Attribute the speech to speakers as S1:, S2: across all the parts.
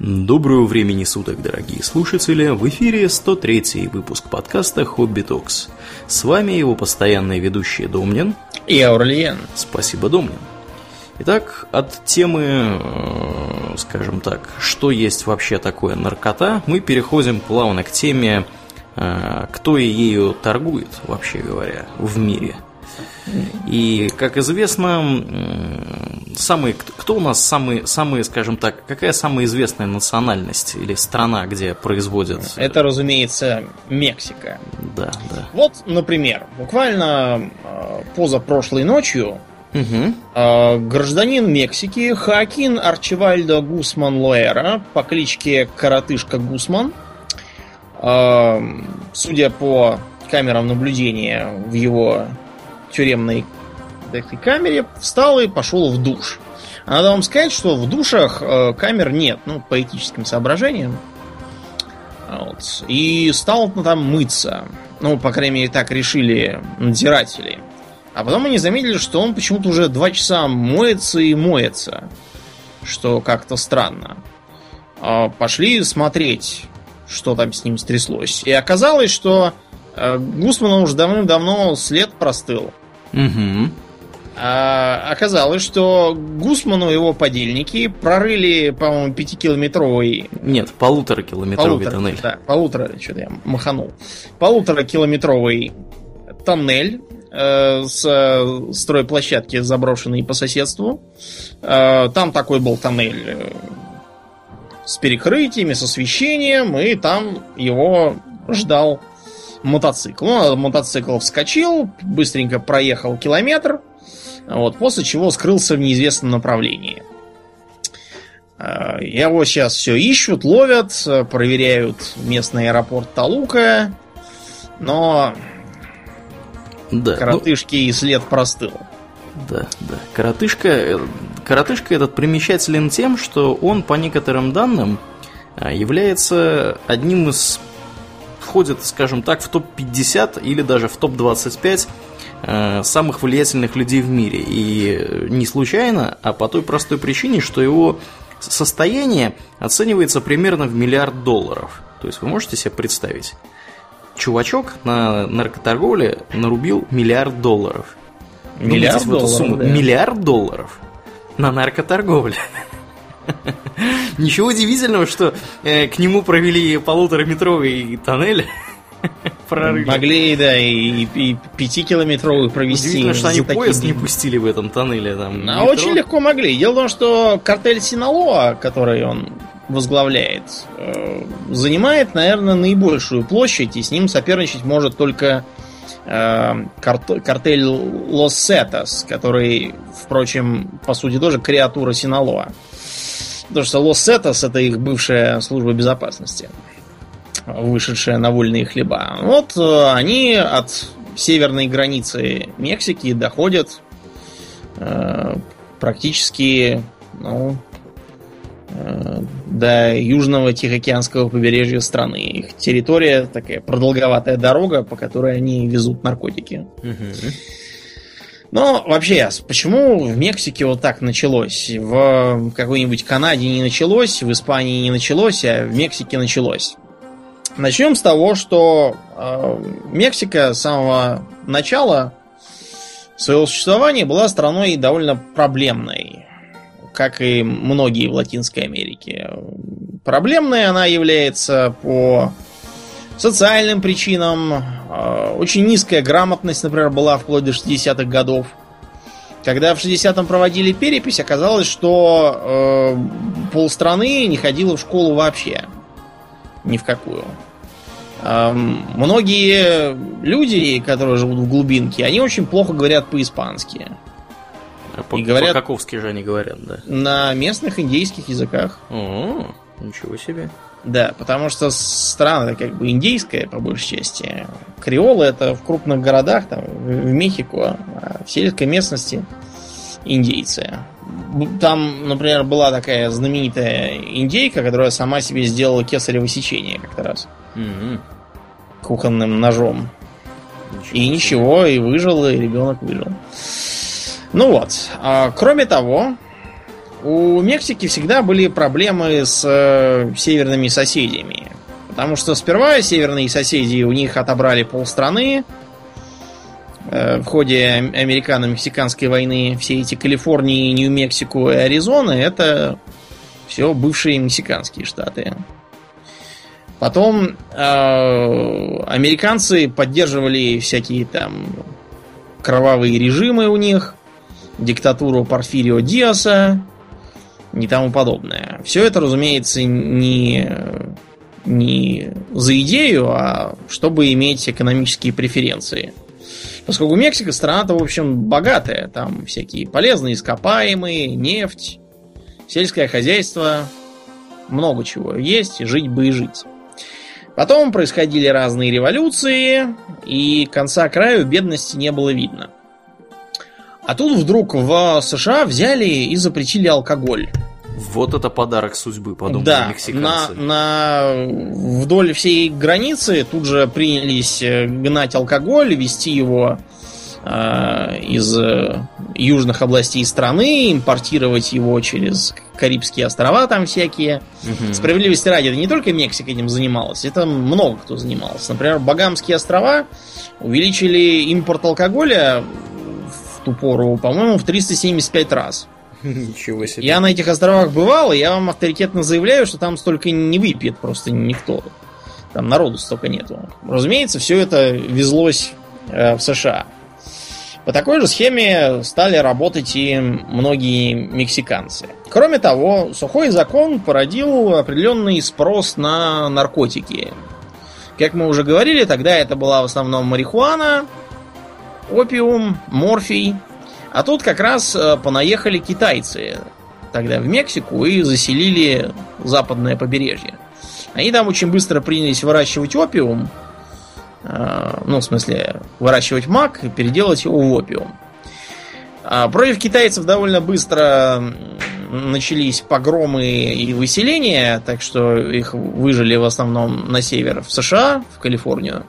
S1: Доброго времени суток, дорогие слушатели! В эфире 103 выпуск подкаста «Хобби Токс». С вами его постоянные ведущие Домнин
S2: и Аурлиен.
S1: Спасибо, Домнин. Итак, от темы, э, скажем так, что есть вообще такое наркота, мы переходим плавно к теме, э, кто ею торгует, вообще говоря, в мире. И, как известно, самый, кто у нас самый, самый, скажем так, какая самая известная национальность или страна, где производят...
S2: Это, разумеется, Мексика.
S1: Да, да.
S2: Вот, например, буквально э, позапрошлой ночью угу. гражданин Мексики Хакин Арчевальдо Гусман Лоэра по кличке Коротышка Гусман, э, судя по камерам наблюдения в его тюремной этой камере, встал и пошел в душ. А надо вам сказать, что в душах э, камер нет, ну, по этическим соображениям. Вот. И стал там мыться. Ну, по крайней мере, так решили надзиратели. А потом они заметили, что он почему-то уже два часа моется и моется. Что как-то странно. А пошли смотреть, что там с ним стряслось. И оказалось, что э, Гусмана уже давным-давно след простыл.
S1: Угу.
S2: А оказалось, что Гусману его подельники прорыли, по-моему, пятикилометровый...
S1: Нет, полуторакилометровый
S2: полутора,
S1: тоннель.
S2: Да, полутора, что-то я маханул. Полуторакилометровый тоннель э, с стройплощадки, заброшенной по соседству. Э, там такой был тоннель э, с перекрытиями, с освещением, и там его ждал мотоцикл. Он мотоцикл вскочил, быстренько проехал километр, вот, после чего скрылся в неизвестном направлении. А, его сейчас все ищут, ловят, проверяют местный аэропорт Талука, но да, ну коротышки ну... и след простыл.
S1: Да, да. Коротышка, коротышка этот примечателен тем, что он, по некоторым данным, а, является одним из входит, скажем так, в топ-50 или даже в топ-25 э, самых влиятельных людей в мире. И не случайно, а по той простой причине, что его состояние оценивается примерно в миллиард долларов. То есть вы можете себе представить, чувачок на наркоторговле нарубил миллиард долларов.
S2: Миллиард долларов? Сумму.
S1: Да. Миллиард долларов на наркоторговле. Ничего удивительного, что э, к нему провели полутораметровый тоннель.
S2: Прорыли. Могли, да, и, и пятикилометровый провести.
S1: Удивительно, что они поезд не пустили в этом тоннеле. Там,
S2: а очень легко могли. Дело в том, что картель Синалоа, который он возглавляет, э, занимает, наверное, наибольшую площадь, и с ним соперничать может только картель Лос Сетас, который, впрочем, по сути тоже креатура Синалоа. Потому что Лос Сетос это их бывшая служба безопасности, вышедшая на вольные хлеба. Вот э, они от северной границы Мексики доходят э, практически ну, до южного Тихоокеанского побережья страны. Их территория такая продолговатая дорога, по которой они везут наркотики. Угу. Но вообще, почему в Мексике вот так началось? В какой-нибудь Канаде не началось, в Испании не началось, а в Мексике началось. Начнем с того, что э, Мексика с самого начала своего существования была страной довольно проблемной, как и многие в Латинской Америке. Проблемной она является по социальным причинам. А, очень низкая грамотность, например, была вплоть до 60-х годов. Когда в 60-м проводили перепись, оказалось, что э, полстраны не ходило в школу вообще. Ни в какую. Э, многие люди, которые живут в глубинке, они очень плохо говорят по-испански.
S1: А по, говорят, по-каковски же они говорят, да?
S2: На местных индейских языках.
S1: О, ничего себе.
S2: Да, потому что страна как бы индейская, по большей части. Креолы это в крупных городах, там, в Мехико, а в сельской местности индейцы. Там, например, была такая знаменитая индейка, которая сама себе сделала кесарево сечение как-то раз.
S1: Mm-hmm.
S2: Кухонным ножом. Ничего и ничего, и выжил, и ребенок выжил. Ну вот. А, кроме того, у Мексики всегда были проблемы с э, северными соседями. Потому что сперва северные соседи у них отобрали полстраны э, в ходе американо-мексиканской войны. Все эти Калифорнии, Нью-Мексико и Аризона это все бывшие мексиканские штаты. Потом э, американцы поддерживали всякие там кровавые режимы у них, диктатуру Порфирио Диаса и тому подобное. Все это, разумеется, не, не за идею, а чтобы иметь экономические преференции. Поскольку Мексика страна-то, в общем, богатая. Там всякие полезные ископаемые, нефть, сельское хозяйство, много чего есть, жить бы и жить. Потом происходили разные революции, и конца краю бедности не было видно. А тут вдруг в США взяли и запретили алкоголь.
S1: Вот это подарок судьбы, подумали
S2: да,
S1: мексиканцы.
S2: На, на, вдоль всей границы тут же принялись э, гнать алкоголь, вести его э, из э, южных областей страны, импортировать его через Карибские острова там всякие.
S1: Мгм.
S2: Справедливости ради, это не только Мексика этим занималась, это много кто занимался. Например, Багамские острова увеличили импорт алкоголя ту пору, по-моему, в 375 раз.
S1: Ничего себе.
S2: Я на этих островах бывал, и я вам авторитетно заявляю, что там столько не выпьет просто никто. Там народу столько нету. Разумеется, все это везлось э, в США. По такой же схеме стали работать и многие мексиканцы. Кроме того, сухой закон породил определенный спрос на наркотики. Как мы уже говорили, тогда это была в основном марихуана, опиум, морфий. А тут как раз э, понаехали китайцы тогда в Мексику и заселили западное побережье. Они там очень быстро принялись выращивать опиум, э, ну, в смысле, выращивать мак и переделать его в опиум. А против китайцев довольно быстро начались погромы и выселения, так что их выжили в основном на север, в США, в Калифорнию.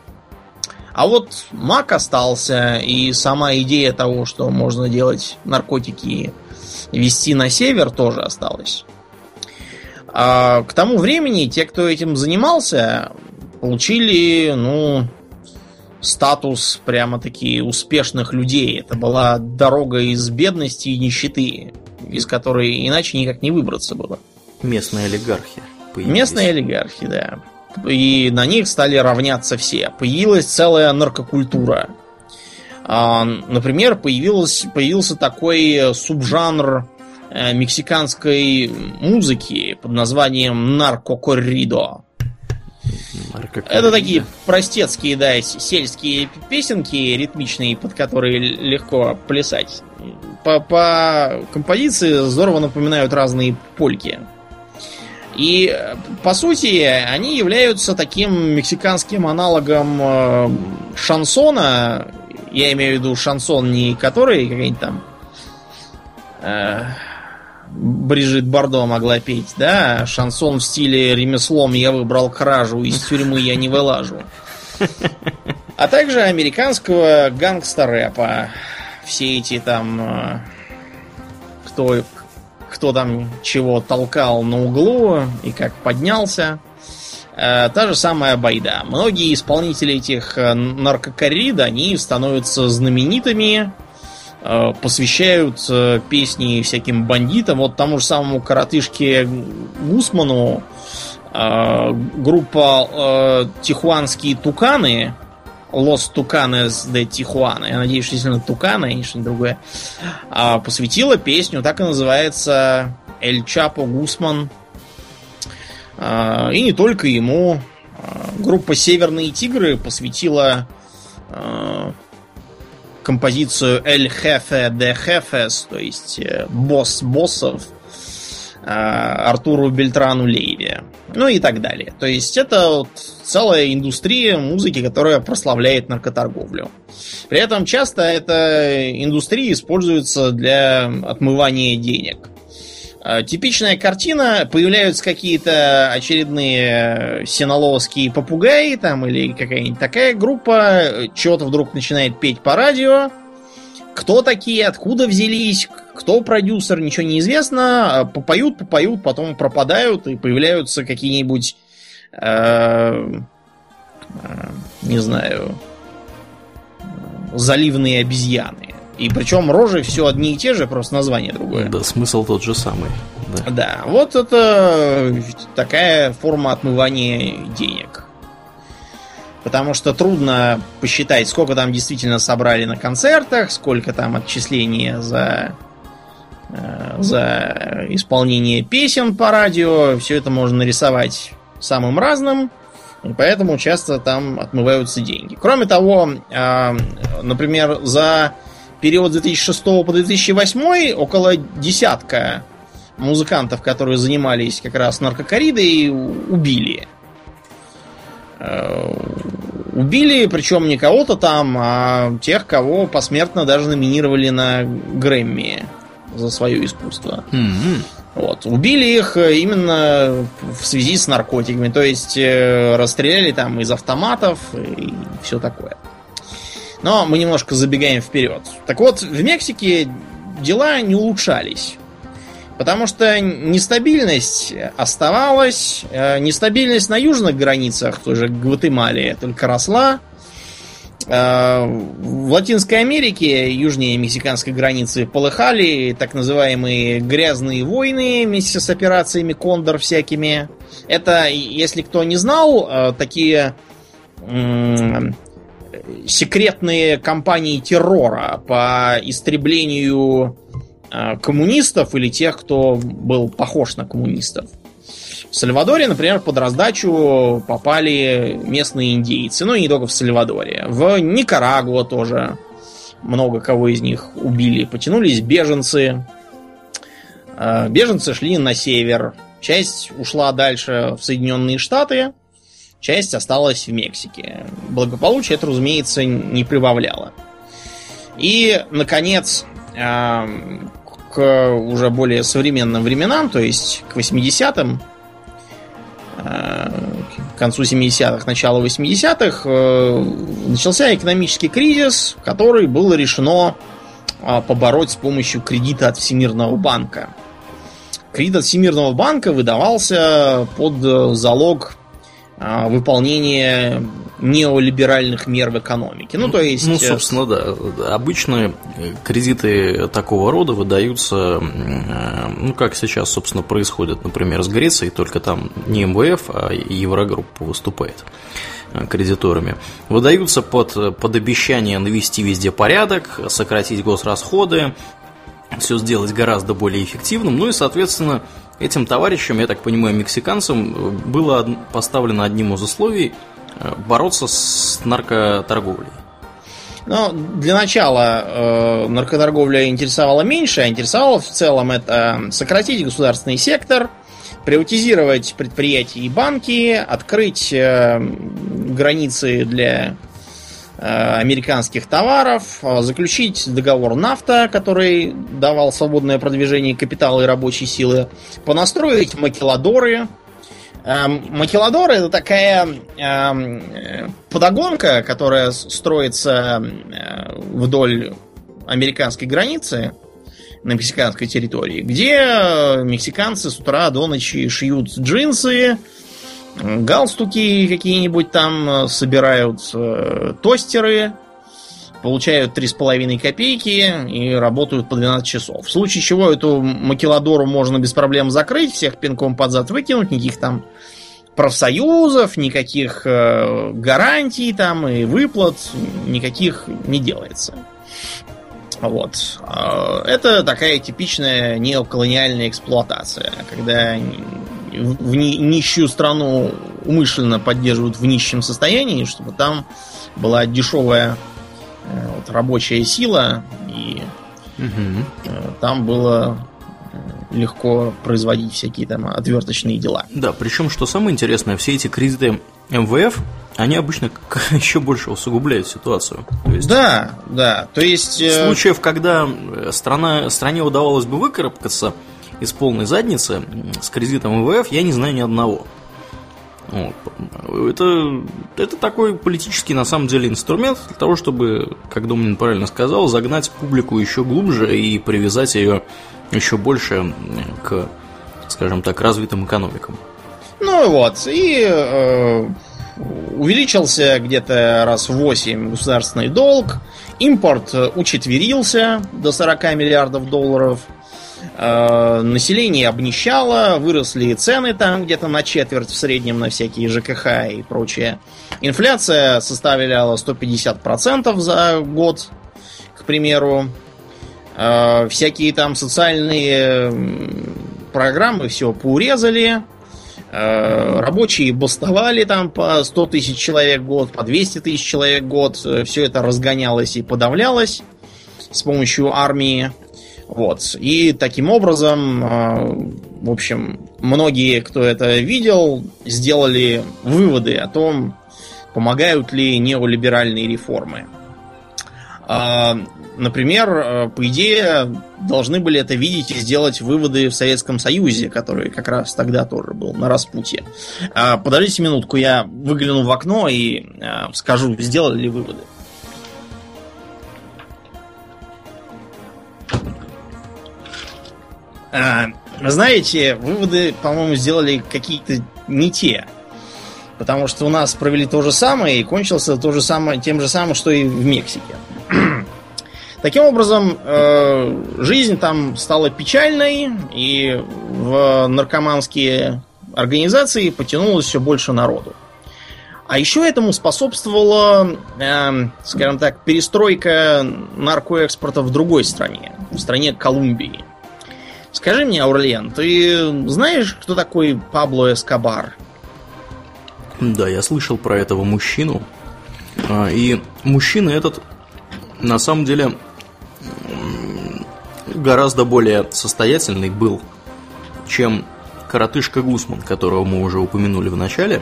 S2: А вот мак остался, и сама идея того, что можно делать наркотики и вести на север, тоже осталась. А к тому времени те, кто этим занимался, получили, ну, статус прямо-таки успешных людей. Это была дорога из бедности и нищеты, из которой иначе никак не выбраться было.
S1: Местные олигархи. появились.
S2: Местные олигархи, да. И на них стали равняться все. Появилась целая наркокультура. А, Например, появилась, появился такой субжанр э, мексиканской музыки под названием наркокорридо. Это такие простецкие, да, сельские песенки ритмичные, под которые легко плясать. По, по композиции здорово напоминают разные польки. И, по сути, они являются таким мексиканским аналогом э, шансона. Я имею в виду шансон не который какой-нибудь там э, Брижит Бардо могла петь, да, а шансон в стиле ремеслом я выбрал кражу, из тюрьмы я не вылажу. А также американского гангстер-рэпа. Все эти там... э, Кто, кто там чего толкал на углу и как поднялся. Э, Та же самая байда. Многие исполнители этих э, наркокоррид, они становятся знаменитыми, э, посвящают песни всяким бандитам. Вот тому же самому коротышке Гусману группа Тихуанские Туканы, Лос Туканес де Тихуана, я надеюсь, что действительно Туканы, а не что-нибудь другое, а, посвятила песню, так и называется Эль Чапо Гусман. А, И не только ему. А, Группа Северные Тигры посвятила а, композицию Эль Хефе де Хефес, то есть э, босс боссов, а, Артуру Бельтрану Ну и так далее. То есть это вот целая индустрия музыки, которая прославляет наркоторговлю. При этом часто эта индустрия используется для отмывания денег. А, Типичная картина, появляются какие-то очередные синоловские попугаи там или какая-нибудь такая группа, чего-то вдруг начинает петь по радио, Кто такие, откуда взялись, кто продюсер, ничего не известно. А попоют, попоют, потом пропадают и появляются какие-нибудь, э, э, не знаю, заливные обезьяны. И причем рожи все одни и те же, просто название другое.
S1: Да, смысл тот же самый.
S2: Да, да вот это такая форма отмывания денег. Потому что трудно посчитать, сколько там действительно собрали на концертах, сколько там отчисления за, э, за исполнение песен по радио. Все это можно нарисовать самым разным. И поэтому часто там отмываются деньги. Кроме того, э, например, за период 2006 по 2008 около десятка музыкантов, которые занимались как раз наркокоридой, убили. Э, убили, причем не кого-то там, а тех, кого посмертно даже номинировали на Грэмми за свое искусство.
S1: Mm-hmm.
S2: Вот. Убили их именно в связи с наркотиками. То есть э, расстреляли там из автоматов и все такое. Но мы немножко забегаем вперед. Так вот, в Мексике дела не улучшались. Потому что нестабильность оставалась, э, нестабильность на южных границах, той же Гватемале, только росла. Э, в Латинской Америке, южнее мексиканской границы, полыхали так называемые грязные войны вместе с операциями Кондор всякими. Это, если кто не знал, э, такие секретные кампании террора по истреблению коммунистов или тех, кто был похож на коммунистов. В Сальвадоре, например, под раздачу попали местные индейцы. Ну и не только в Сальвадоре. В Никарагуа тоже много кого из них убили. Потянулись беженцы. Э, беженцы шли на север. Часть ушла дальше в Соединенные Штаты часть осталась в Мексике. Благополучие это, разумеется, не прибавляло. И, наконец, к уже более современным временам, то есть к 80-м, к концу 70-х, начало 80-х, э, начался экономический кризис, который было решено а, побороть с помощью кредита от Всемирного банка. Кредит от Всемирного банка выдавался под залог выполнение неолиберальных мер в экономике. Ну, то есть...
S1: Ну, э, собственно, да. Обычно кредиты такого рода выдаются, э, ну, как сейчас, собственно, происходит, например, с Грецией, только там не МВФ, а Еврогруппа выступает э, кредиторами, выдаются под, под обещание навести везде порядок, сократить госрасходы, все сделать гораздо более эффективным, ну и, соответственно, Этим товарищам, я так понимаю, мексиканцам, было поставлено одним из условий э, бороться с наркоторговлей.
S2: Ну, для начала э, наркоторговля интересовала меньше, а интересовала в целом это сократить государственный сектор, приватизировать предприятия и банки, открыть э, границы для Э, американских товаров, э, заключить договор нафта, который давал свободное продвижение капитала и рабочей силы, понастроить макеладоры. Эм, макеладоры это такая подогонка, которая строится э, вдоль американской границы на мексиканской территории, где мексиканцы с утра до ночи шьют джинсы, галстуки какие-нибудь там, э, собирают э, тостеры, получают 3,5 копейки и работают по 12 часов. В случае чего эту макеладору можно без проблем закрыть, всех пинком под зад выкинуть, никаких там профсоюзов, никаких э, гарантий там и выплат, никаких не делается. Вот. А, это такая типичная неоколониальная эксплуатация, когда в нищую страну умышленно поддерживают в нищем состоянии, чтобы там была дешевая э, вот, рабочая сила, и угу. там было э, легко производить всякие там отверточные дела.
S1: Да, причем, что самое интересное, все эти кредиты МВФ, они обычно еще больше усугубляют ситуацию.
S2: То есть, да, да. То есть...
S1: Случаев, когда страна, стране удавалось бы выкарабкаться из полной задницы с кредитом МВФ я не знаю ни одного. Вот. Это, это такой политический, на самом деле, инструмент для того, чтобы, как Домнин правильно сказал, загнать публику еще глубже и привязать ее еще больше к, скажем так, развитым экономикам.
S2: Ну вот, и э, увеличился где-то раз в 8 государственный долг, импорт учетверился до 40 миллиардов долларов, э, население обнищало, выросли цены там где-то на четверть в среднем на всякие ЖКХ и прочее. Инфляция составляла 150% за год, к примеру. Э, всякие там социальные программы все поурезали. Э, рабочие бастовали там по 100 тысяч человек в год, по 200 тысяч человек в год. Э, все это разгонялось и подавлялось с помощью армии. Вот. И таким образом, в общем, многие, кто это видел, сделали выводы о том, помогают ли неолиберальные реформы. Например, э, по идее, должны были это видеть и сделать выводы в Советском Союзе, который как раз тогда тоже был на распутье. А, подождите минутку, я выгляну в окно и скажу, сделали ли выводы. А, знаете, выводы, по-моему, сделали какие-то не те. Потому что у нас провели то же самое и кончился то же самое, тем же самым, что и в Мексике. Таким образом, э, жизнь там стала печальной, и в наркоманские организации потянулось все больше народу. А еще этому способствовала, э, скажем так, перестройка наркоэкспорта в другой стране, в стране Колумбии. Скажи мне, Аурлиен, ты знаешь, кто такой Пабло Эскобар?
S1: Да, я слышал про этого мужчину. А, и мужчина этот на самом деле гораздо более состоятельный был, чем коротышка Гусман, которого мы уже упомянули в начале.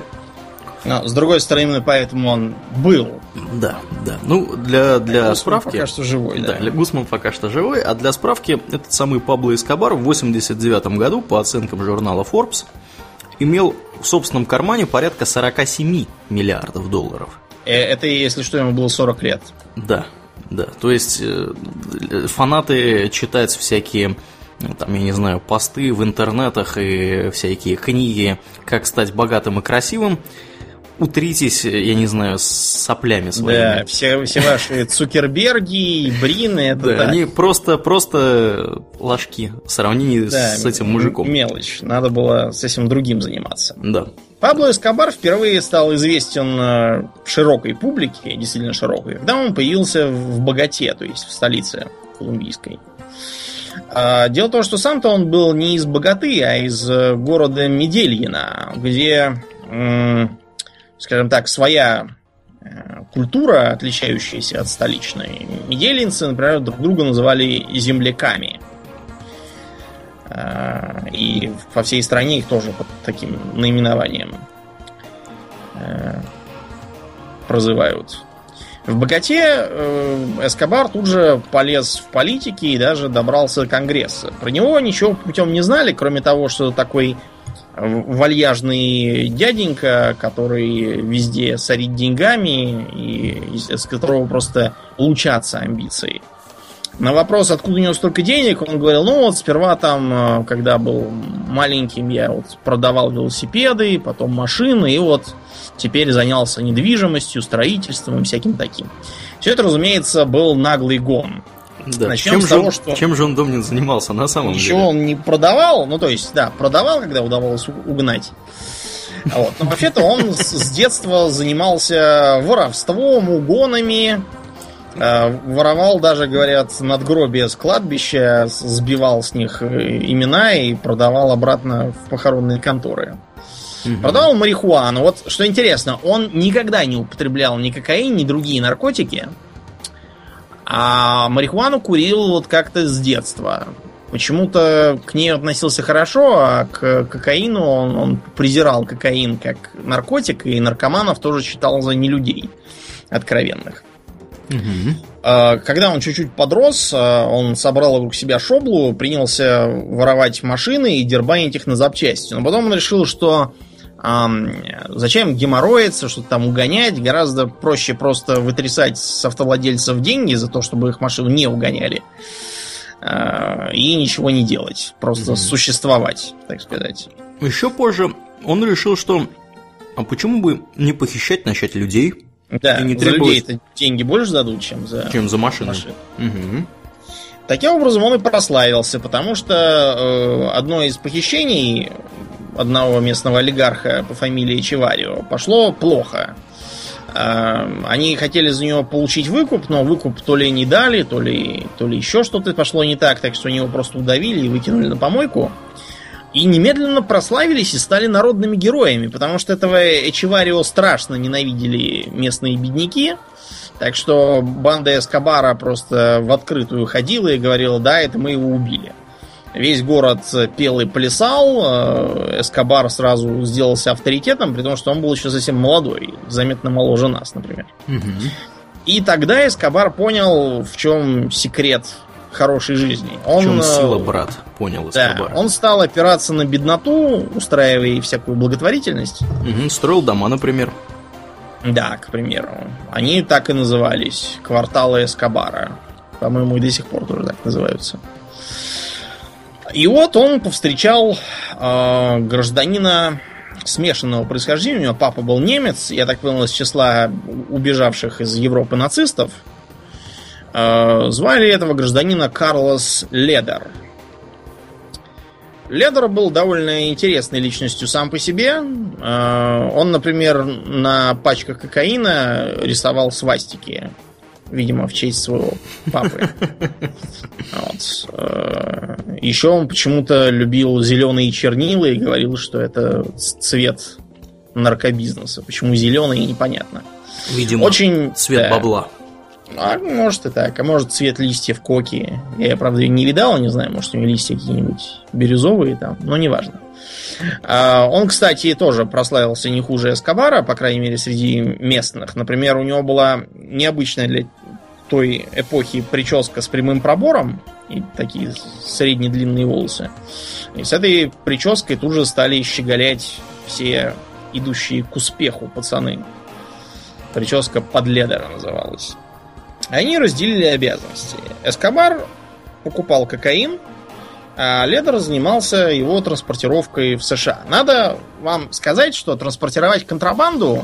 S2: Но, с другой стороны, именно поэтому он был.
S1: Да, да. Ну, для, для
S2: Гусман
S1: справки...
S2: пока что живой, да.
S1: да. Гусман пока что живой, а для справки, этот самый Пабло Эскобар в 89 году, по оценкам журнала Forbes, имел в собственном кармане порядка 47 миллиардов долларов.
S2: Э, это, если что, ему было 40 лет.
S1: Да, да, то есть э, фанаты читать всякие там, я не знаю, посты в интернетах и всякие книги, как стать богатым и красивым, утритесь, я не знаю, с соплями своими.
S2: Да, все, все ваши Цукерберги и Брины, это
S1: да,
S2: так.
S1: они просто, просто ложки в сравнении
S2: Да,
S1: с этим мужиком.
S2: Мелочь. Надо было с этим другим заниматься.
S1: Да.
S2: Пабло Эскобар впервые стал известен э, широкой публике, действительно широкой, когда он появился в Богате, то есть в столице колумбийской. А, Дело в том, что сам-то он был не из Богаты, а из э, города Медельина, где, скажем так, своя э, культура, отличающаяся от столичной. Медельинцы, например, друг друга называли земляками. А, И по всей стране их тоже под таким наименованием э, прозывают. В Богате э, Эскобар тут же полез в политики и даже добрался до Конгресса. Про него ничего путем не знали, кроме того, что такой вальяжный дяденька, который везде сорит деньгами и из которого просто лучатся амбиции. На вопрос, откуда у него столько денег, он говорил, ну вот сперва там, э, когда был маленьким, я вот продавал велосипеды, потом машины, и вот теперь занялся недвижимостью, строительством и всяким таким. Все это, разумеется, был наглый гон.
S1: Да.
S2: Начнем
S1: чем,
S2: с
S1: же,
S2: того,
S1: он-
S2: что-
S1: чем же он Домнин занимался на самом
S2: Ничего
S1: деле?
S2: он не продавал, ну то есть, да, продавал, когда удавалось угнать. Вот. Но вообще-то он с детства занимался воровством, угонами, э, воровал даже, говорят, надгробия с кладбища, сбивал с них э, имена и продавал обратно в похоронные конторы.
S1: Мгм.
S2: Продавал марихуану. Вот что интересно, он никогда не употреблял ни кокаин, ни другие наркотики. А марихуану курил вот как-то с детства. Почему-то к ней относился хорошо, а к кокаину он, он презирал кокаин как наркотик, и наркоманов тоже считал за нелюдей откровенных. А, Когда он чуть-чуть подрос, а, он собрал вокруг себя шоблу, принялся воровать машины и дербанить их на запчасти. Но потом он решил, что зачем геморроиться, что-то там угонять? Гораздо проще просто вытрясать с автовладельцев деньги за то, чтобы их машину не угоняли. А, и ничего не делать. Просто mm-hmm. существовать, так сказать.
S1: Еще позже он решил, что а почему бы не похищать начать людей?
S2: Да, и не за требовать... людей деньги больше дадут, чем за,
S1: чем за машины.
S2: машины. Угу. Таким образом он и прославился, потому что э, одно из похищений одного местного олигарха по фамилии Чеварио пошло плохо. Э, они хотели за него получить выкуп, но выкуп то ли не дали, то ли, то ли еще что-то пошло не так, так что они его просто удавили и выкинули на помойку. И немедленно прославились и стали народными героями, потому что этого Эчеварио страшно ненавидели местные бедняки. Так что банда Эскобара просто в открытую ходила и говорила, да, это мы его убили. Весь город пел и плясал, э, Эскобар сразу сделался авторитетом, при том, что он был еще совсем молодой, заметно моложе нас, например. Угу. И тогда Эскобар понял, в чем секрет хорошей жизни.
S1: Он, в чем э, сила, брат, понял
S2: Эскобар. Да, он стал опираться на бедноту, устраивая всякую благотворительность.
S1: Угу, строил дома, например.
S2: Да, к примеру. Они так и назывались. Кварталы Эскобара. По-моему, и до сих пор тоже так называются. И вот он повстречал э, гражданина смешанного происхождения. У него папа был немец, я так понял, из числа убежавших из Европы нацистов. Э, звали этого гражданина Карлос Ледер. Ледер был довольно интересной личностью сам по себе. Э, он, например, на пачках кокаина рисовал свастики видимо, в честь своего папы. Вот. Э, Еще он почему-то любил зеленые чернила и говорил, что это цвет наркобизнеса. Почему зеленый, непонятно.
S1: Видимо, Очень, цвет да, бабла.
S2: А, может и так. А может цвет листьев коки. Я, правда, не видал, не знаю, может у него листья какие-нибудь бирюзовые там, но неважно. А, он, кстати, тоже прославился не хуже Эскобара, по крайней мере, среди местных. Например, у него была необычная для той эпохи прическа с прямым пробором и такие средне длинные волосы. И с этой прической тут же стали щеголять все идущие к успеху пацаны. Прическа под ледера называлась. Они разделили обязанности. Эскобар покупал кокаин, а Ледер занимался его транспортировкой в США. Надо вам сказать, что транспортировать контрабанду,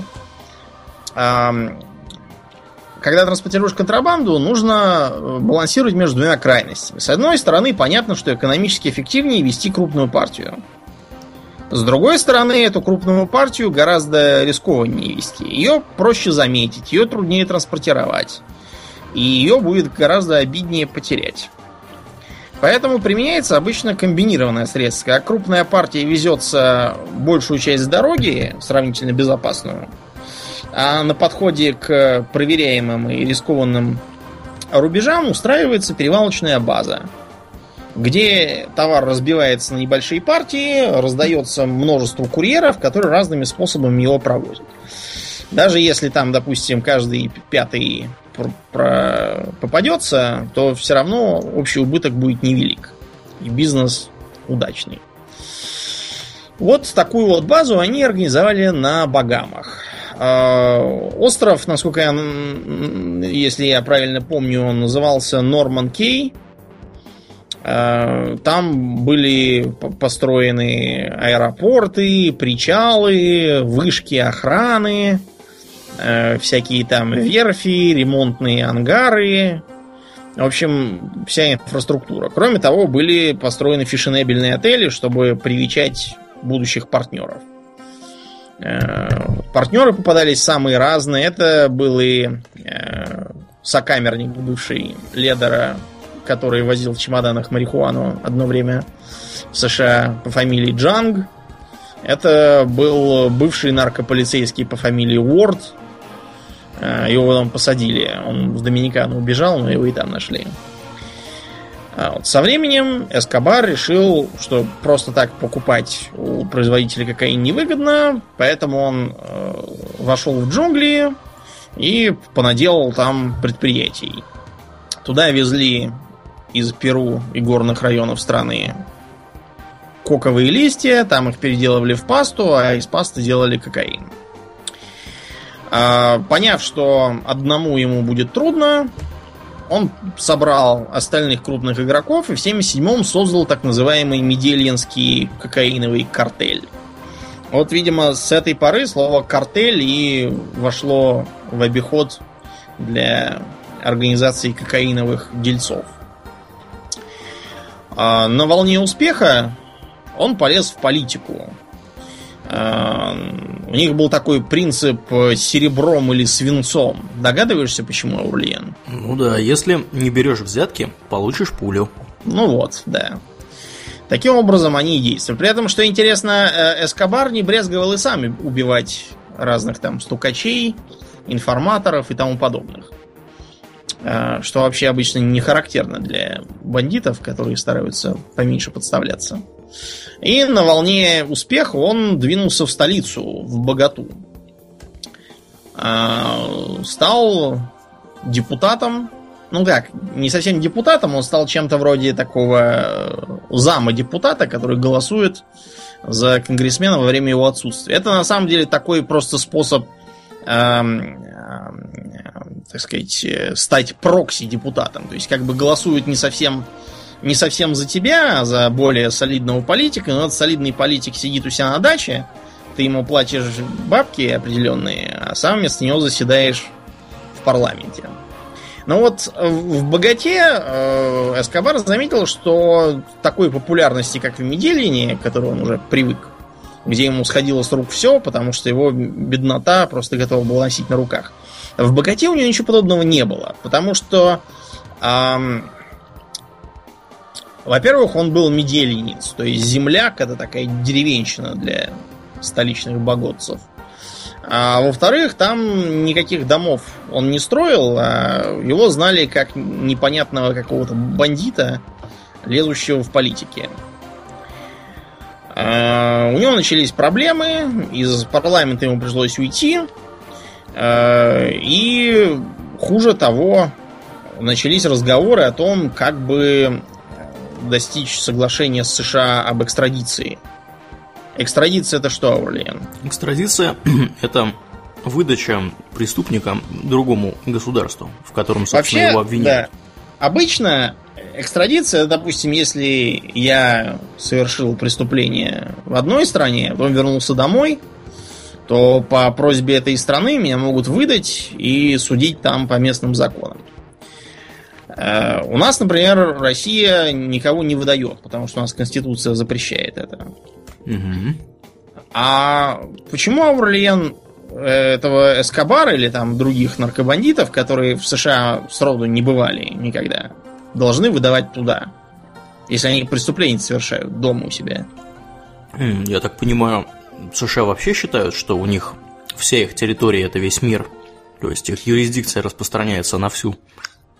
S2: когда транспортируешь контрабанду, нужно э, балансировать между двумя крайностями. С одной стороны, понятно, что экономически эффективнее вести крупную партию. С другой стороны, эту крупную партию гораздо рискованнее вести. Ее проще заметить, ее труднее транспортировать. И ее будет гораздо обиднее потерять. Поэтому применяется обычно комбинированное средство. Как крупная партия везется большую часть дороги, сравнительно безопасную, а на подходе к проверяемым и рискованным рубежам устраивается перевалочная база, где товар разбивается на небольшие партии, раздается множество курьеров, которые разными способами его провозят. Даже если там, допустим, каждый пятый попадется, то все равно общий убыток будет невелик. И бизнес удачный. Вот такую вот базу они организовали на Багамах. А, остров, насколько я, если я правильно помню, он назывался Норман Кей. А, там были построены аэропорты, причалы, вышки охраны, Э, всякие там верфи, ремонтные ангары. В общем, вся инфраструктура. Кроме того, были построены фешенебельные отели, чтобы привечать будущих партнеров. Э, партнеры попадались самые разные. Это был и э, сокамерник бывший Ледера, который возил в чемоданах марихуану одно время в США по фамилии Джанг. Это был бывший наркополицейский по фамилии Уорд, его там посадили. Он в Доминикану убежал, но его и там нашли. А вот со временем Эскобар решил, что просто так покупать у производителя кокаин невыгодно, поэтому он э, вошел в джунгли и понаделал там предприятий. Туда везли из Перу и горных районов страны коковые листья, там их переделывали в пасту, а из пасты делали кокаин. А, поняв, что одному ему будет трудно, он собрал остальных крупных игроков и в 1977-м создал так называемый Медельинский кокаиновый картель. Вот, видимо, с этой поры слово картель и вошло в обиход для организации кокаиновых дельцов. А на волне успеха он полез в политику. У них был такой принцип серебром или свинцом. Догадываешься, почему, Аурлиен?
S1: Ну да, если не берешь взятки, получишь пулю.
S2: Ну вот, да. Таким образом они и действуют. При этом, что интересно, э, Эскобар не брезговал и сами убивать разных там стукачей, информаторов и тому подобных. Э, что вообще обычно не характерно для бандитов, которые стараются поменьше подставляться. И на волне успеха он двинулся в столицу, в Богату. Э, стал депутатом. Ну как, не совсем депутатом, он стал чем-то вроде такого э, зама депутата, который голосует за конгрессмена во время его отсутствия. Это на самом деле такой просто способ так сказать, э, стать прокси-депутатом. То есть, как бы голосуют не совсем, не совсем за тебя, а за более солидного политика, но этот солидный политик сидит у себя на даче, ты ему платишь бабки определенные, а сам вместо него заседаешь в парламенте. Но вот в богате э, Эскобар заметил, что такой популярности, как в Медельине, к которой он уже привык, где ему сходило с рук все, потому что его беднота просто готова была носить на руках. В богате у него ничего подобного не было, потому что, эм, во-первых, он был медельниц, то есть земляк это такая деревенщина для столичных богатцев. А во-вторых, там никаких домов он не строил, а его знали как непонятного какого-то бандита, лезущего в политике. А, у него начались проблемы, из парламента ему пришлось уйти, Э, и хуже того, начались разговоры о том, как бы достичь соглашения с США об экстрадиции. Экстрадиция это что, Аурлиен?
S1: Экстрадиция это выдача преступника другому государству, в котором, собственно, Вообще, его обвиняют.
S2: Да. Обычно экстрадиция, допустим, если я совершил преступление в одной стране, потом вернулся домой, то по просьбе этой страны меня могут выдать и судить там по местным законам. Э, у нас, например, Россия никого не выдает, потому что у нас Конституция запрещает это. Угу. А почему Аурлиен э, этого Эскобара или там других наркобандитов, которые в США сроду не бывали никогда, должны выдавать туда, если они преступления совершают дома у себя?
S1: Я так понимаю, США вообще считают, что у них вся их территория это весь мир, то есть их юрисдикция распространяется на всю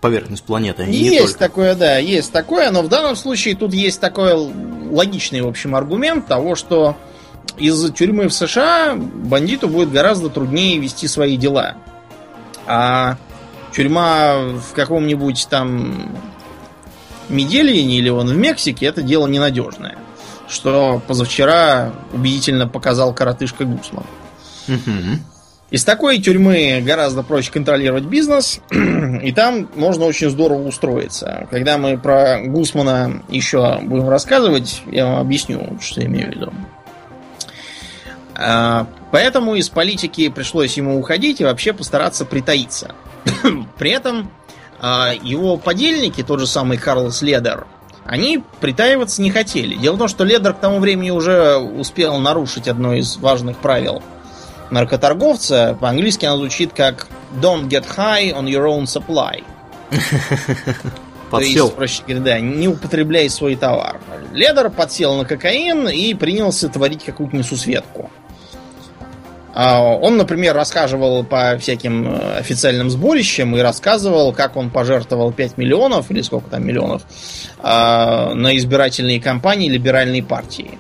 S1: поверхность планеты. А
S2: есть такое, да, есть такое, но в данном случае тут есть такой логичный, в общем, аргумент того, что из тюрьмы в США бандиту будет гораздо труднее вести свои дела. А тюрьма в каком-нибудь там Медельине или он в Мексике, это дело ненадежное что позавчера убедительно показал коротышка Гусман. Из такой тюрьмы гораздо проще контролировать бизнес, и там можно очень здорово устроиться. Когда мы про Гусмана еще будем рассказывать, я вам объясню, что я имею в виду. А, поэтому из политики пришлось ему уходить и вообще постараться притаиться. При этом а, его подельники, тот же самый Карлос Ледер, они притаиваться не хотели. Дело в том, что Ледер к тому времени уже успел нарушить одно из важных правил наркоторговца. По-английски оно звучит как Don't get high on your own supply. Подсел. То есть, проще говоря, да, не употребляй свой товар. Ледер подсел на кокаин и принялся творить какую-то несусветку. А, он, например, рассказывал по всяким э, официальным сборищам и рассказывал, как он пожертвовал 5 миллионов или сколько там миллионов а, на избирательные кампании либеральной партии.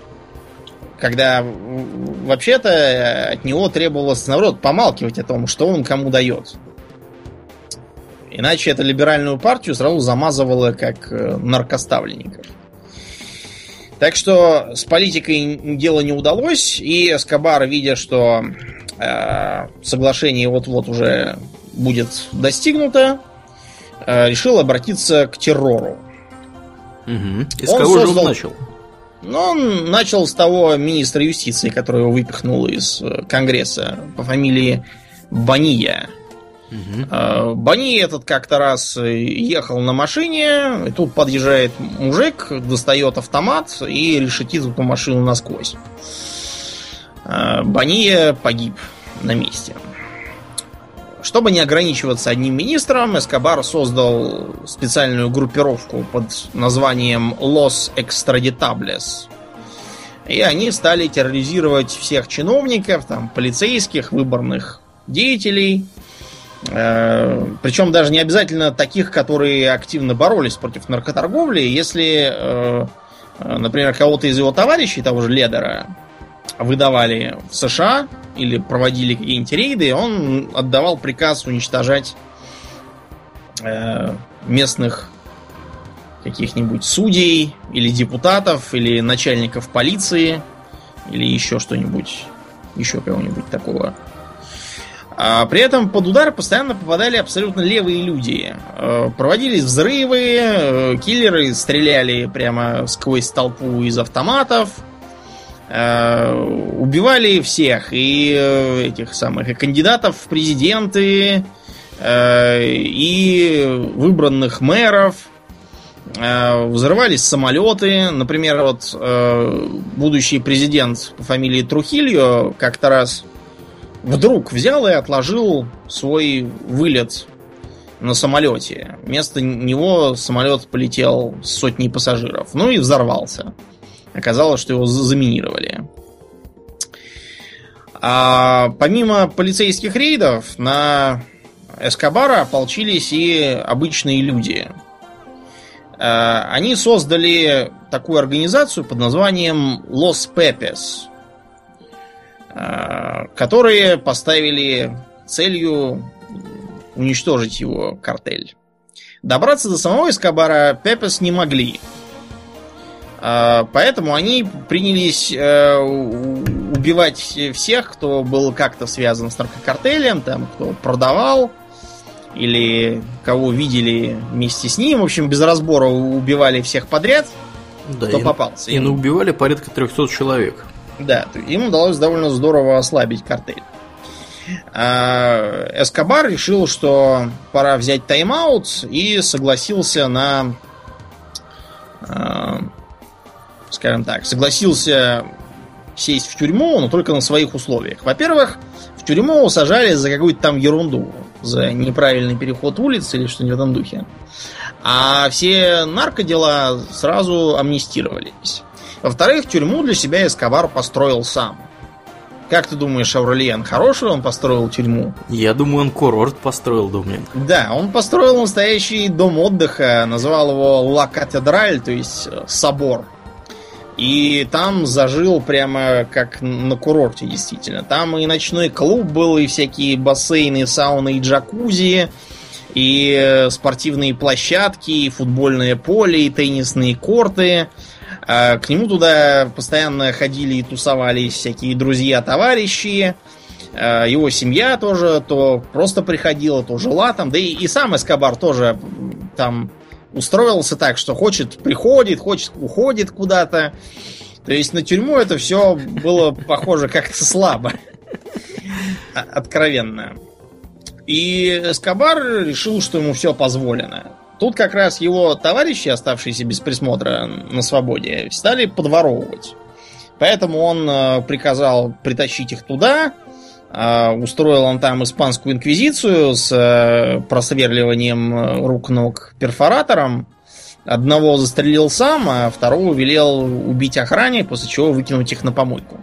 S2: Когда вообще-то от него требовалось, наоборот, помалкивать о том, что он кому дает. Иначе эту либеральную партию сразу замазывало как э, наркоставленников. Так что с политикой дело не удалось, и Эскобар, видя, что э, соглашение вот-вот уже будет достигнуто, э, решил обратиться к террору.
S1: Угу. И с он кого создал... же он начал?
S2: Ну, он начал с того министра юстиции, который его выпихнул из э, Конгресса по фамилии Бания. Угу. Бани этот как-то раз ехал на машине, и тут подъезжает мужик, достает автомат и решетит эту машину насквозь. А, Бания погиб на месте. Чтобы не ограничиваться одним министром, Эскобар создал специальную группировку под названием Los Extraditables. И они стали терроризировать всех чиновников, там, полицейских, выборных деятелей. Э, Причем даже не обязательно таких, которые активно боролись против наркоторговли. Если, э, например, кого-то из его товарищей, того же Ледера, выдавали в США, или проводили какие-нибудь рейды, он отдавал приказ уничтожать э, местных каких-нибудь судей, или депутатов, или начальников полиции, или еще что-нибудь, еще кого-нибудь такого. А при этом под удар постоянно попадали абсолютно левые люди. Э, проводились взрывы, э, киллеры стреляли прямо сквозь толпу из автоматов. Э, убивали всех, и этих самых и кандидатов в президенты, и выбранных мэров, взрывались самолеты. Например, вот будущий президент по фамилии Трухильо как-то раз вдруг взял и отложил свой вылет на самолете. Вместо него самолет полетел с сотней пассажиров. Ну и взорвался. Оказалось, что его заминировали. А помимо полицейских рейдов, на Эскобара ополчились и обычные люди. А, они создали такую организацию под названием Pepes, а, которые поставили целью уничтожить его картель. Добраться до самого Эскобара Пепес не могли. А, поэтому они принялись э, убивать всех, кто был как-то связан с наркокартелем, там, кто продавал, или кого видели вместе с ним. В общем, без разбора убивали всех подряд, да, кто и, попался.
S1: И убивали порядка 300 человек.
S2: Да, им удалось довольно здорово ослабить картель. А, Эскобар решил, что пора взять тайм-аут и согласился на а, скажем так, согласился сесть в тюрьму, но только на своих условиях. Во-первых, в тюрьму сажали за какую-то там ерунду, за неправильный переход улицы или что-нибудь в этом духе. А все наркодела сразу амнистировались. Во-вторых, тюрьму для себя Эскобар построил сам. Как ты думаешь, Аурельян, хороший он построил тюрьму?
S1: Я думаю, он курорт построил, думаю.
S2: Да, он построил настоящий дом отдыха, назвал его Ла Катедраль, то есть э, собор. И там зажил прямо как на курорте, действительно. Там и ночной клуб был, и всякие бассейны, сауны и джакузи, и э, спортивные площадки, и футбольное поле, и теннисные корты. А к нему туда постоянно ходили и тусовались всякие друзья-товарищи. А его семья тоже то просто приходила, то жила там. Да и, и сам Эскобар тоже там устроился так, что хочет приходит, хочет уходит куда-то. То есть на тюрьму это все было похоже как-то слабо. А, откровенно. И Эскобар решил, что ему все позволено. Тут как раз его товарищи, оставшиеся без присмотра на свободе, стали подворовывать. Поэтому он э, приказал притащить их туда, а, устроил он там испанскую инквизицию с э, просверливанием э, рук-ног перфоратором. Одного застрелил сам, а второго велел убить охране, после чего выкинуть их на помойку.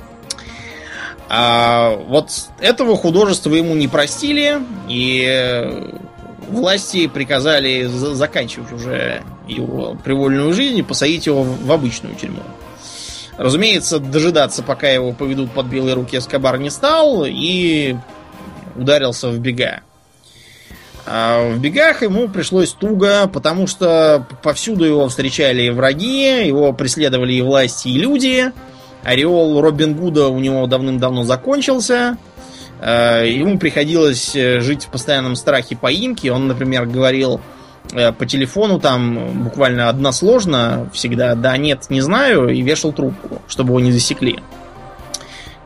S2: А вот этого художества ему не простили, и власти приказали заканчивать уже его привольную жизнь и посадить его в обычную тюрьму. Разумеется, дожидаться, пока его поведут под белые руки, Эскобар не стал и ударился в бега. А в бегах ему пришлось туго, потому что повсюду его встречали враги, его преследовали и власти, и люди. Ореол Робин Гуда у него давным-давно закончился. А, ему приходилось э, жить в постоянном страхе поимки. Он, например, говорил э, по телефону там буквально односложно всегда «да, нет, не знаю» и вешал трубку, чтобы его не засекли.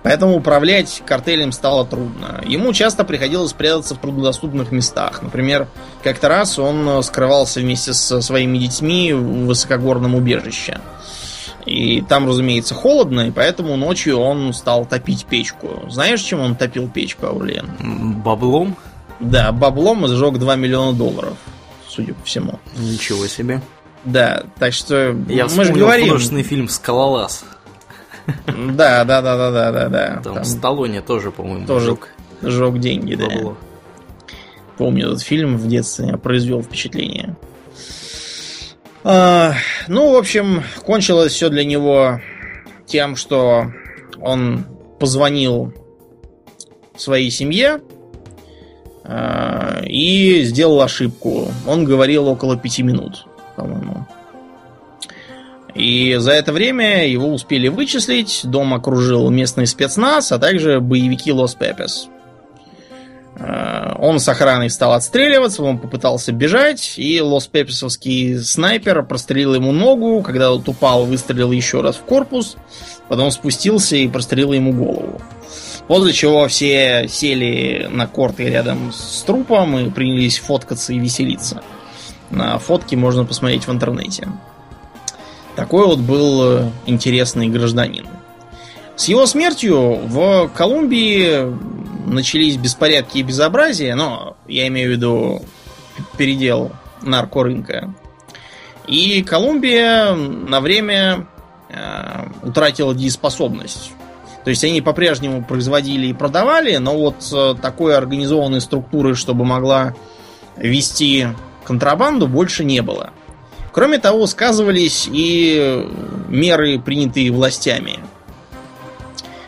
S2: Поэтому управлять картелем стало трудно. Ему часто приходилось прятаться в труднодоступных местах. Например, как-то раз он скрывался вместе со своими детьми в высокогорном убежище. И там, разумеется, холодно, и поэтому ночью он стал топить печку. Знаешь, чем он топил печку, Аурлиен?
S1: Баблом?
S2: Да, баблом и сжег 2 миллиона долларов, судя по всему.
S1: Ничего себе.
S2: Да, так что
S1: Я
S2: мы же говорим...
S1: художественный фильм «Скалолаз».
S2: Да, да, да, да, да, да, да.
S1: Там,
S2: Там
S1: Сталлоне тоже, по-моему,
S2: тоже
S1: жёг
S2: сжег деньги, да.
S1: бабло.
S2: Помню этот фильм в детстве, произвел впечатление. А, ну, в общем, кончилось все для него тем, что он позвонил своей семье а, и сделал ошибку. Он говорил около пяти минут, по-моему. И за это время его успели вычислить. Дом окружил местный спецназ, а также боевики Лос Пепес. Э, Он с охраной стал отстреливаться, он попытался бежать, и Лос-Пепесовский снайпер прострелил ему ногу, когда он упал, выстрелил еще раз в корпус, потом спустился и прострелил ему голову. После чего все сели на корты рядом с трупом и принялись фоткаться и веселиться. На фотки можно посмотреть в интернете. Такой вот был э, интересный гражданин. С его смертью в Колумбии начались беспорядки и безобразия, но я имею в виду передел наркорынка. И Колумбия на время э, утратила дееспособность. То есть они по-прежнему производили и продавали, но вот э, такой организованной структуры, чтобы могла вести контрабанду, больше не было. Кроме того, сказывались и меры, принятые властями.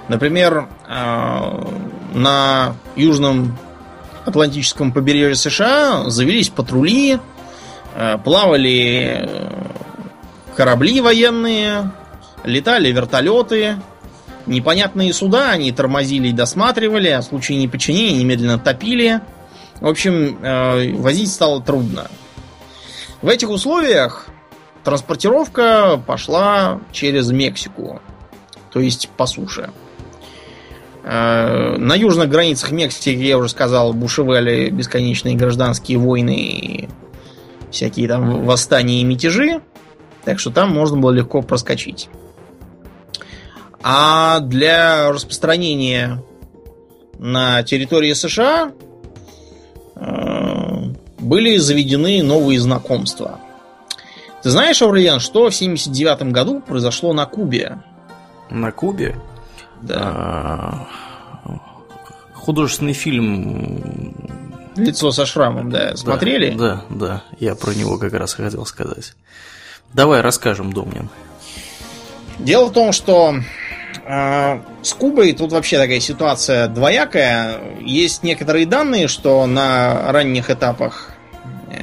S2: Например, э, на южном Атлантическом побережье США завелись патрули, э, плавали э, корабли военные, летали вертолеты, непонятные суда они тормозили и досматривали, а в случае неподчинения немедленно топили. В общем, возить стало трудно. В этих условиях транспортировка пошла через Мексику, то есть по суше. На южных границах Мексики, я уже сказал, бушевали бесконечные гражданские войны и всякие там восстания и мятежи. Так что там можно было легко проскочить. А для распространения на территории США были заведены новые знакомства. Ты знаешь, Аурлиан, что в 79 году произошло на Кубе?
S1: На Кубе?
S2: Да.
S1: А, Художественный фильм...
S2: Лицо со шрамом, да. Смотрели?
S1: Да, да, я про него как раз хотел сказать. Давай расскажем, Домнин.
S2: Дело в том, что э, с Кубой тут вообще такая ситуация двоякая. Есть некоторые данные, что на ранних этапах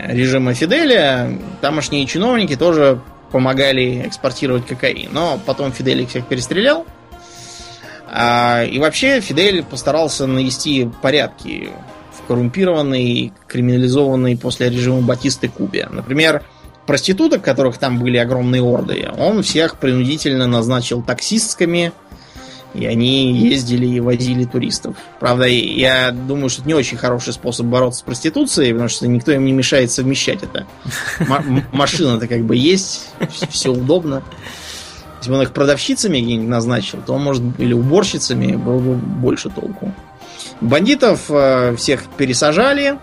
S2: режима Фиделя тамошние чиновники тоже помогали экспортировать кокаин. Но потом Фидель их всех перестрелял. А, и вообще Фидель постарался навести порядки в коррумпированной, криминализованной после режима Батисты Кубе. Например, проституток, которых там были огромные орды, он всех принудительно назначил таксистками, и они ездили и возили туристов. Правда, я думаю, что это не очень хороший способ бороться с проституцией, потому что никто им не мешает совмещать это. Машина-то как бы есть, все удобно. Если бы он их продавщицами назначил, то, может, или уборщицами было бы больше толку. Бандитов э, всех пересажали,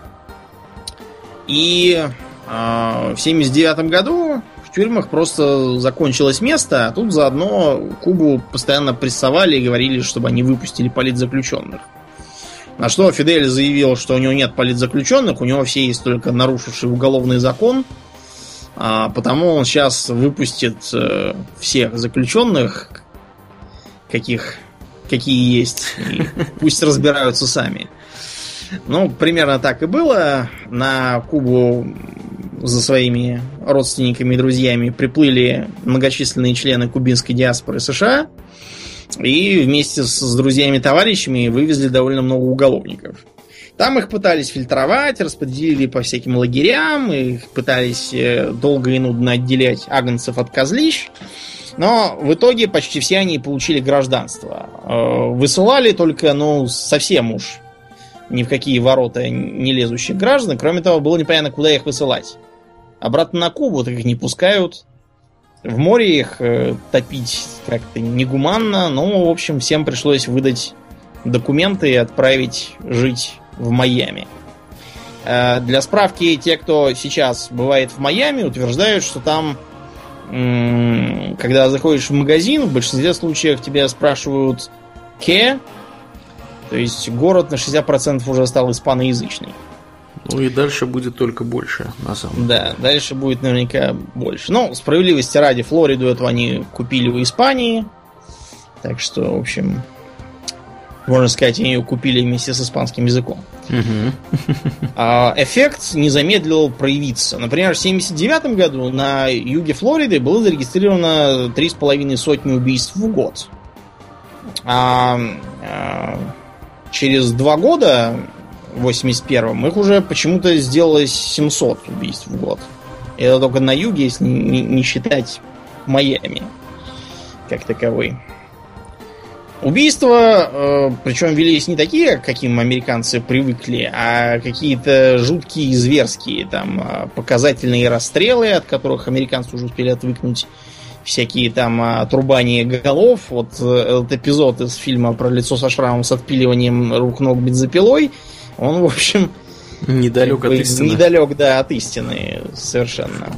S2: и э, в 79 году в тюрьмах просто закончилось место, а тут заодно Кубу постоянно прессовали и говорили, чтобы они выпустили политзаключенных. На что Фидель заявил, что у него нет политзаключенных, у него все есть только нарушивший уголовный закон, потому он сейчас выпустит э, всех заключенных, каких какие есть, и пусть разбираются сами. Ну, примерно так и было. На Кубу за своими родственниками и друзьями приплыли многочисленные члены кубинской диаспоры США и вместе с друзьями и товарищами вывезли довольно много уголовников. Там их пытались фильтровать, распределили по всяким лагерям, их пытались э, долго и нудно отделять агнцев от козлищ. Но в итоге почти все они получили гражданство. Э, высылали только, ну, совсем уж ни в какие ворота не лезущих граждан. Кроме того, было непонятно, куда их высылать. Обратно на Кубу так их не пускают. В море их э, топить как-то негуманно. Ну, в общем, всем пришлось выдать документы и отправить жить в Майами. Э, для справки, те, кто сейчас бывает в Майами, утверждают, что там, когда заходишь в магазин, в большинстве случаев тебя спрашивают «ке?», то есть город на 60% уже стал испаноязычный.
S1: Ну и дальше будет только больше, на самом деле.
S2: Да, дальше будет наверняка больше. Ну, справедливости ради, Флориду эту они купили в Испании. Так что, в общем, можно сказать, они ее купили вместе с испанским языком. А эффект не замедлил проявиться. Например, в 1979 году на юге Флориды было зарегистрировано 3,5 сотни убийств в год. А, а через два года, в 81-м, их уже почему-то сделалось 700 убийств в год. Это только на юге, если не, не считать Майами как таковой. Убийства, э, причем велись не такие, к каким американцы привыкли, а какие-то жуткие, зверские, там, э, показательные расстрелы, от которых американцы уже успели отвыкнуть, всякие там отрубания голов. Вот э, этот эпизод из фильма про лицо со шрамом с отпиливанием рук ног бензопилой, он, в общем...
S1: Недалек от истины.
S2: Недалек, да, от истины совершенно.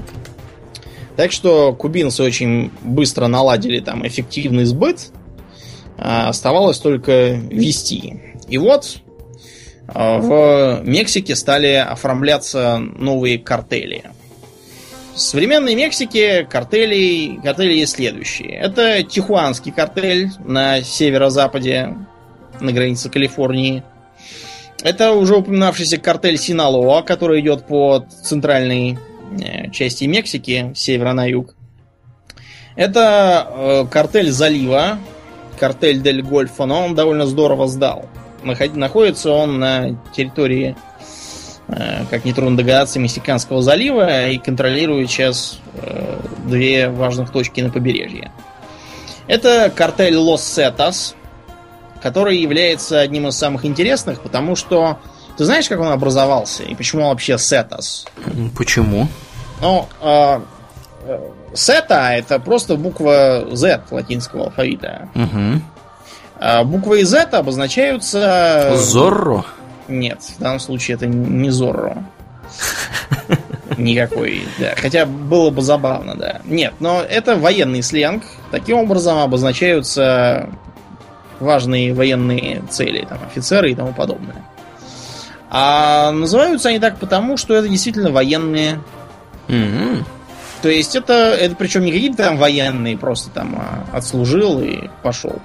S2: Так что кубинцы очень быстро наладили там эффективный сбыт, а, оставалось только вести. И вот а, в Мексике стали оформляться новые картели. В современной Мексике картели, картели есть следующие. Это Тихуанский картель на северо-западе, на границе Калифорнии. Это уже упоминавшийся картель Синалоа, который идет по центральной э, части Мексики, с севера на юг. Это э, картель Залива, картель Дель Гольфа, но он довольно здорово сдал. Находится он на территории, э, как нетрудно догадаться, Мексиканского залива и контролирует сейчас э, две важных точки на побережье. Это картель Лос Сетас, который является одним из самых интересных, потому что ты знаешь, как он образовался и почему он вообще Сетас?
S1: Почему?
S2: Ну, э, Сета это просто буква Z латинского алфавита.
S1: Угу.
S2: А буквы Z обозначаются...
S1: Зорро?
S2: Нет, в данном случае это не Зорро. Никакой, да. Хотя было бы забавно, да. Нет, но это военный сленг. Таким образом обозначаются важные военные цели, там, офицеры и тому подобное. А называются они так потому, что это действительно военные.
S1: Угу.
S2: То есть это, это причем не какие-то там военные, просто там а, отслужил и пошел.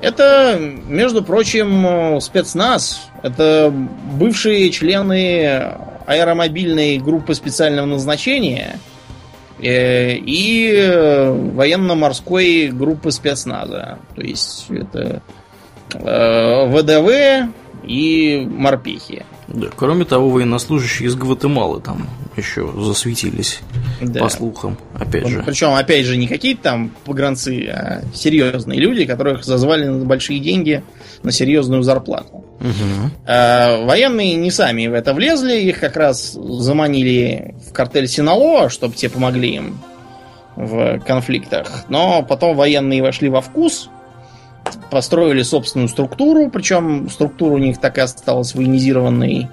S2: Это, между прочим, спецназ. Это бывшие члены аэромобильной группы специального назначения э, и военно-морской группы спецназа. То есть это э, ВДВ и морпехи.
S1: Да, кроме того, военнослужащие из Гватемалы там еще засветились,
S2: Да.
S1: по слухам, опять же.
S2: Причем, опять же, не какие-то там погранцы, а серьезные люди, которых зазвали на большие деньги на серьезную зарплату.
S1: Мгм.
S2: А военные не сами в это влезли, их как раз заманили в картель Синалоа, чтобы те помогли им в конфликтах. Но потом военные вошли во вкус, построили собственную структуру, причем структура у них так и осталась военизированной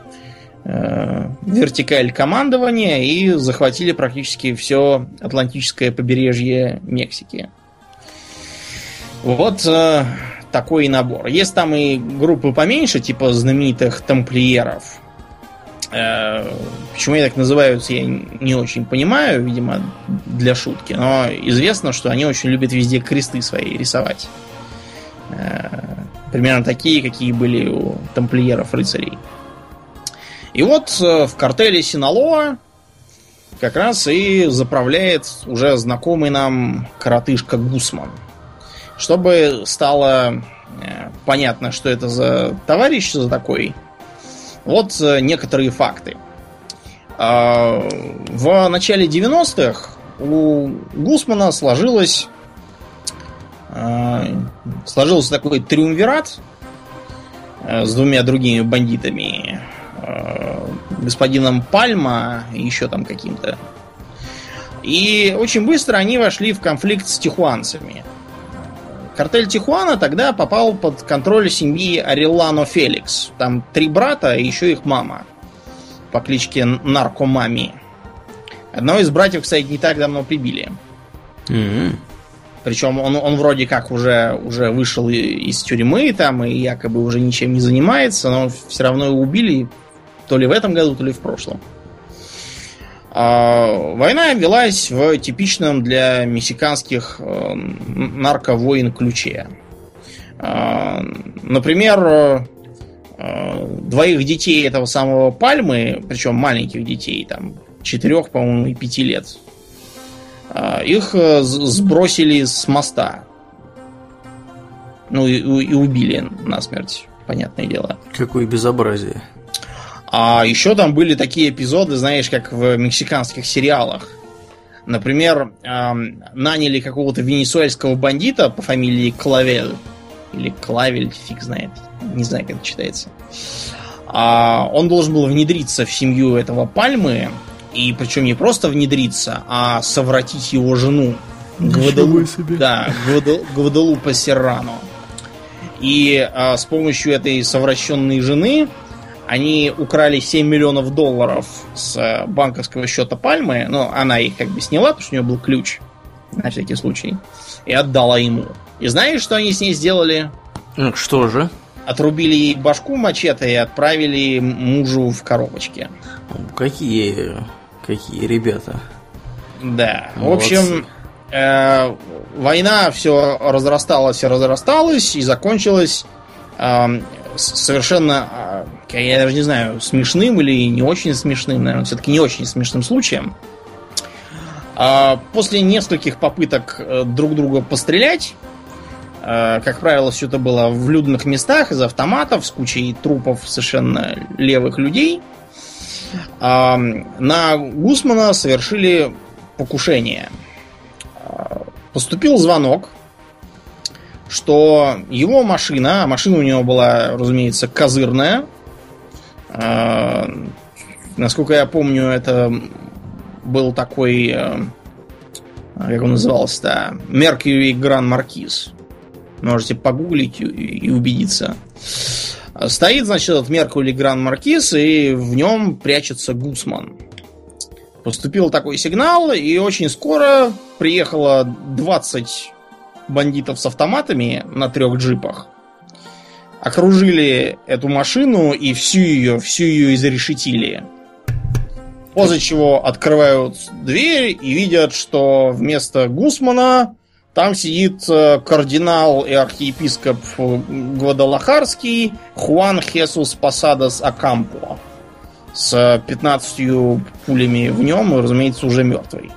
S2: э, вертикаль командования и захватили практически все Атлантическое побережье Мексики. Вот э, такой набор. Есть там и группы поменьше, типа знаменитых тамплиеров. Э, почему они так называются, я не очень понимаю, видимо, для шутки. Но известно, что они очень любят везде кресты свои рисовать. Э, примерно такие, какие были у тамплиеров рыцарей. И вот в картеле Синалоа как раз и заправляет уже знакомый нам коротышка Гусман. Чтобы стало понятно, что это за товарищ за такой, вот некоторые факты. В начале 90-х у Гусмана сложилось сложился такой триумвират с двумя другими бандитами господином Пальма и еще там каким-то. И очень быстро они вошли в конфликт с тихуанцами. Картель Тихуана тогда попал под контроль семьи Ареллано Феликс. Там три брата и еще их мама по кличке Наркомами. Одного из братьев, кстати, не так давно прибили. Mm-hmm. Причем он, он вроде как уже, уже вышел из тюрьмы там и якобы уже ничем не занимается, но все равно его убили то ли в этом году, то ли в прошлом. А, война велась в типичном для мексиканских э, нарковойн ключе. А, например, э, двоих детей этого самого Пальмы, причем маленьких детей, там, четырех, по-моему, и пяти лет, их э, сбросили с моста. Ну и, и убили насмерть, понятное дело.
S1: Какое безобразие.
S2: А еще там были такие эпизоды, знаешь, как в мексиканских сериалах. Например, эм, наняли какого-то венесуэльского бандита по фамилии Клавель. Или Клавель, фиг знает. Не знаю, как это читается. А он должен был внедриться в семью этого Пальмы. И причем не просто внедриться, а совратить его жену.
S1: Гвадалу... себе.
S2: Да, Гвадал... Гвадалупа Серрано. И а, с помощью этой совращенной жены они украли 7 миллионов долларов с э, банковского счета Пальмы. Но она их как бы сняла, потому что у нее был ключ. На всякий случай. И отдала ему. И знаешь, что они с ней сделали?
S1: Ну, что же?
S2: Отрубили ей башку мачете и отправили мужу в коробочке.
S1: Какие, какие ребята.
S2: Да. Молодцы. В общем, э, война все разрасталась и разрасталась и закончилась э, совершенно, а, я даже не знаю, смешным или не очень смешным, наверное, все-таки не очень смешным случаем. А, после нескольких попыток э, друг друга пострелять, э, как правило, все это было в людных местах, из автоматов, с кучей трупов совершенно левых людей, а, на Гусмана совершили покушение. Поступил звонок что его машина, а машина у него была, разумеется, козырная. Э, насколько я помню, это был такой, э, как он назывался-то, Mercury Grand Marquis. Можете погуглить и убедиться. Стоит, значит, этот Mercury Grand Marquis, и в нем прячется Гусман. Поступил такой сигнал, и очень скоро приехало 20 бандитов с автоматами на трех джипах. Окружили эту машину и всю ее, всю ее изрешетили. После чего открывают дверь и видят, что вместо Гусмана там сидит э, кардинал и архиепископ Гвадалахарский Хуан Хесус Пасадос Акампо с 15 пулями в нем и, разумеется, уже мертвый.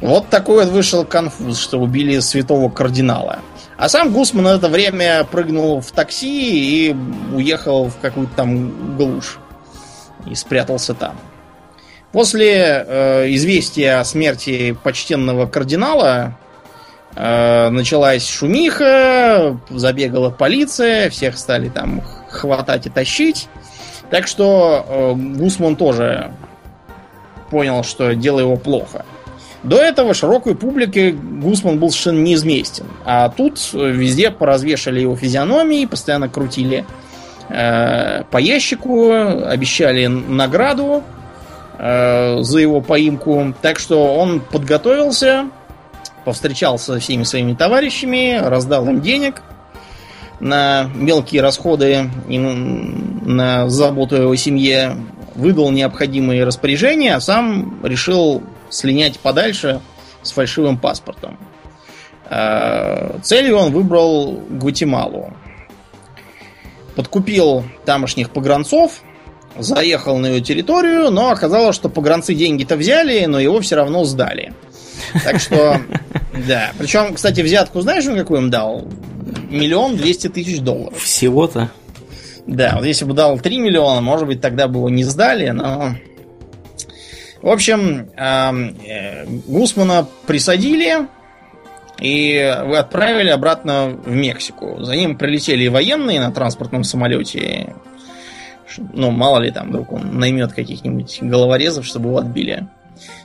S2: Вот такой вот вышел конфуз, что убили святого кардинала. А сам Гусман на это время прыгнул в такси и уехал в какую-то там глушь. И спрятался там. После э, известия о смерти почтенного кардинала э, началась шумиха, забегала полиция, всех стали там хватать и тащить. Так что э, Гусман тоже понял, что дело его плохо. До этого широкой публике Гусман был совершенно неизместен. А тут везде поразвешали его физиономии, постоянно крутили э, по ящику, обещали награду э, за его поимку. Так что он подготовился, повстречался со всеми своими товарищами, раздал им денег на мелкие расходы и на заботу о его семье, выдал необходимые распоряжения, а сам решил слинять подальше с фальшивым паспортом. Э, целью он выбрал Гватемалу. Подкупил тамошних погранцов, заехал на ее территорию, но оказалось, что погранцы деньги-то взяли, но его все равно сдали. Так что, да. Причем, кстати, взятку знаешь, он какую им дал? Миллион двести тысяч долларов.
S1: Всего-то?
S2: Да, вот если бы дал 3 миллиона, может быть, тогда бы его не сдали, но... В общем, э, Гусмана присадили и отправили обратно в Мексику. За ним прилетели военные на транспортном самолете. Ну, мало ли там, вдруг он наймет каких-нибудь головорезов, чтобы его отбили.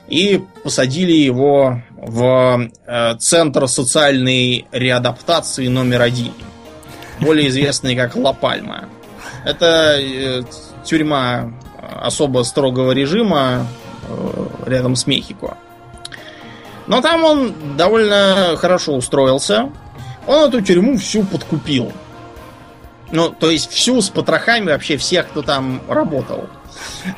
S2: И посадили его в э, Центр социальной реадаптации номер один. Более известный как Ла Пальма. Это э, тюрьма особо строгого режима э, рядом с Мехико. Но там он довольно хорошо устроился. Он эту тюрьму всю подкупил. Ну, то есть всю с потрохами вообще всех, кто там работал.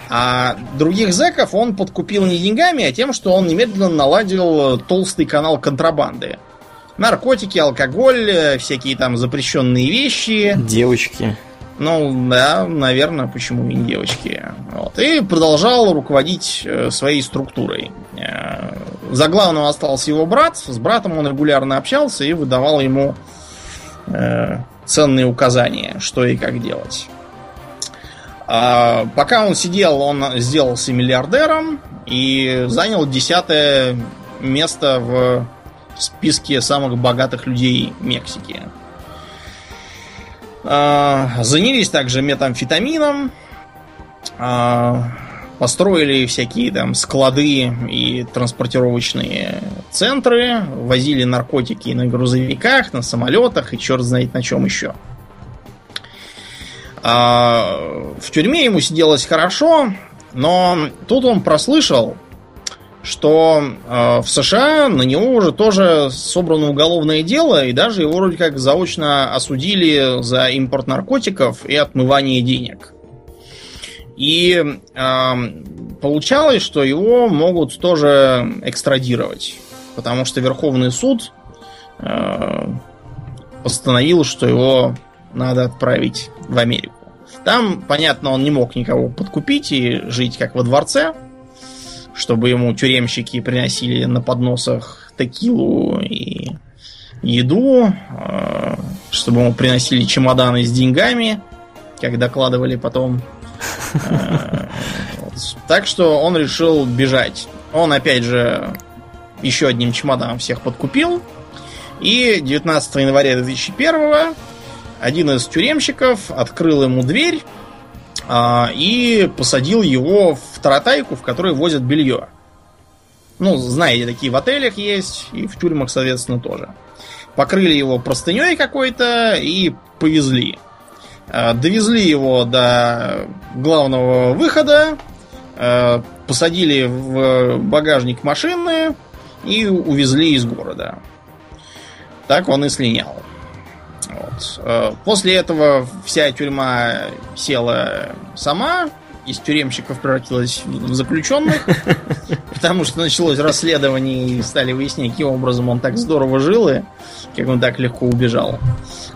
S2: А других зэков он подкупил не деньгами, а тем, что он немедленно наладил толстый канал контрабанды. Наркотики, алкоголь, всякие там запрещенные вещи.
S1: Девочки.
S2: Ну, да, наверное, почему не девочки. Вот. И продолжал руководить э, своей структурой. Э, за главного остался его брат. С братом он регулярно общался и выдавал ему э, ценные указания, что и как делать. А пока он сидел, он сделался миллиардером и занял десятое место в списке самых богатых людей Мексики. А, занялись также метамфетамином. А, построили всякие там склады и транспортировочные центры. Возили наркотики на грузовиках, на самолетах и черт знает на чем еще. А, в тюрьме ему сиделось хорошо, но тут он прослышал, что э, в США на него уже тоже собрано уголовное дело, и даже его вроде как заочно осудили за импорт наркотиков и отмывание денег. И э, получалось, что его могут тоже экстрадировать, потому что Верховный суд э, постановил, что его надо отправить в Америку. Там, понятно, он не мог никого подкупить и жить как во дворце, чтобы ему тюремщики приносили на подносах текилу и еду, э, чтобы ему приносили чемоданы с деньгами, как докладывали потом. Э, так что он решил бежать. Он, опять же, еще одним чемоданом всех подкупил. И 19 января 2001 один из тюремщиков открыл ему дверь а, и посадил его в таратайку, в которой возят белье. Ну, знаете, такие в отелях есть, и в тюрьмах, соответственно, тоже. Покрыли его простыней какой-то и повезли. А, довезли его до главного выхода, а, посадили в багажник машины и увезли из города. Так он и слинял. Вот. Э, после этого вся тюрьма села сама, из тюремщиков превратилась в заключенных, потому что началось расследование и стали выяснять, каким образом он так здорово жил и как он так легко убежал.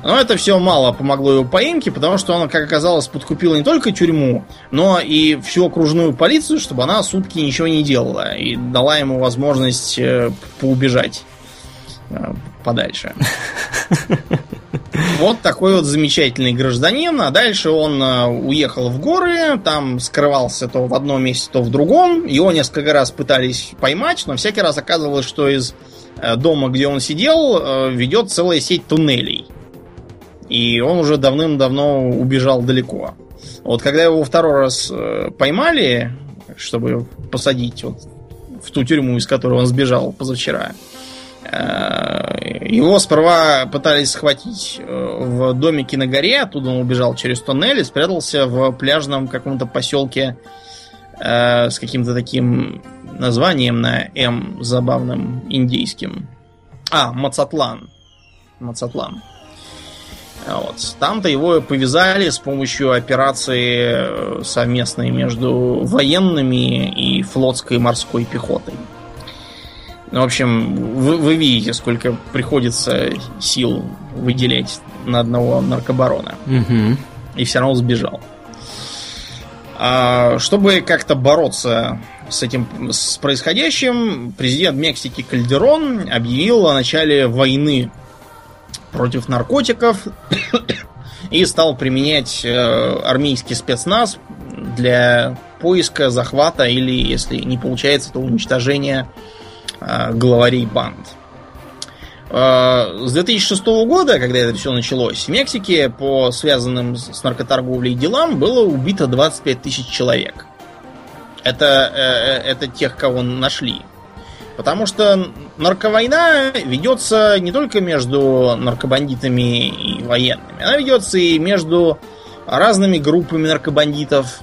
S2: Но это все мало помогло его поимке, потому что он, как оказалось, подкупил не только тюрьму, но и всю окружную полицию, чтобы она сутки ничего не делала и дала ему возможность э, поубежать э, подальше. Вот такой вот замечательный гражданин. А дальше он э, уехал в горы, там скрывался то в одном месте, то в другом. Его несколько раз пытались поймать, но всякий раз оказывалось, что из э, дома, где он сидел, э, ведет целая сеть туннелей. И он уже давным-давно убежал далеко. Вот когда его второй раз поймали, чтобы посадить вот в ту тюрьму, из которой он сбежал позавчера, его сперва пытались схватить э, в домике на горе, оттуда он убежал через тоннель и спрятался в пляжном каком-то поселке э, с каким-то таким названием на М забавным индийским. А, Мацатлан. Мацатлан. Вот. Там-то его повязали с помощью операции э, совместной между военными и флотской морской пехотой. Ну, в общем, вы, вы видите, сколько приходится сил выделять на одного наркобарона.
S1: Угу.
S2: И все равно сбежал. А, чтобы как-то бороться с этим, с происходящим, президент Мексики Кальдерон объявил о начале войны против наркотиков и стал применять э, армейский спецназ для поиска, захвата или, если не получается, то уничтожения главарей банд. Э, с 2006 года, когда это все началось, в Мексике по связанным с наркоторговлей делам было убито 25 тысяч человек. Это, э, это тех, кого нашли. Потому что нарковойна ведется не только между наркобандитами и военными, она ведется и между разными группами наркобандитов,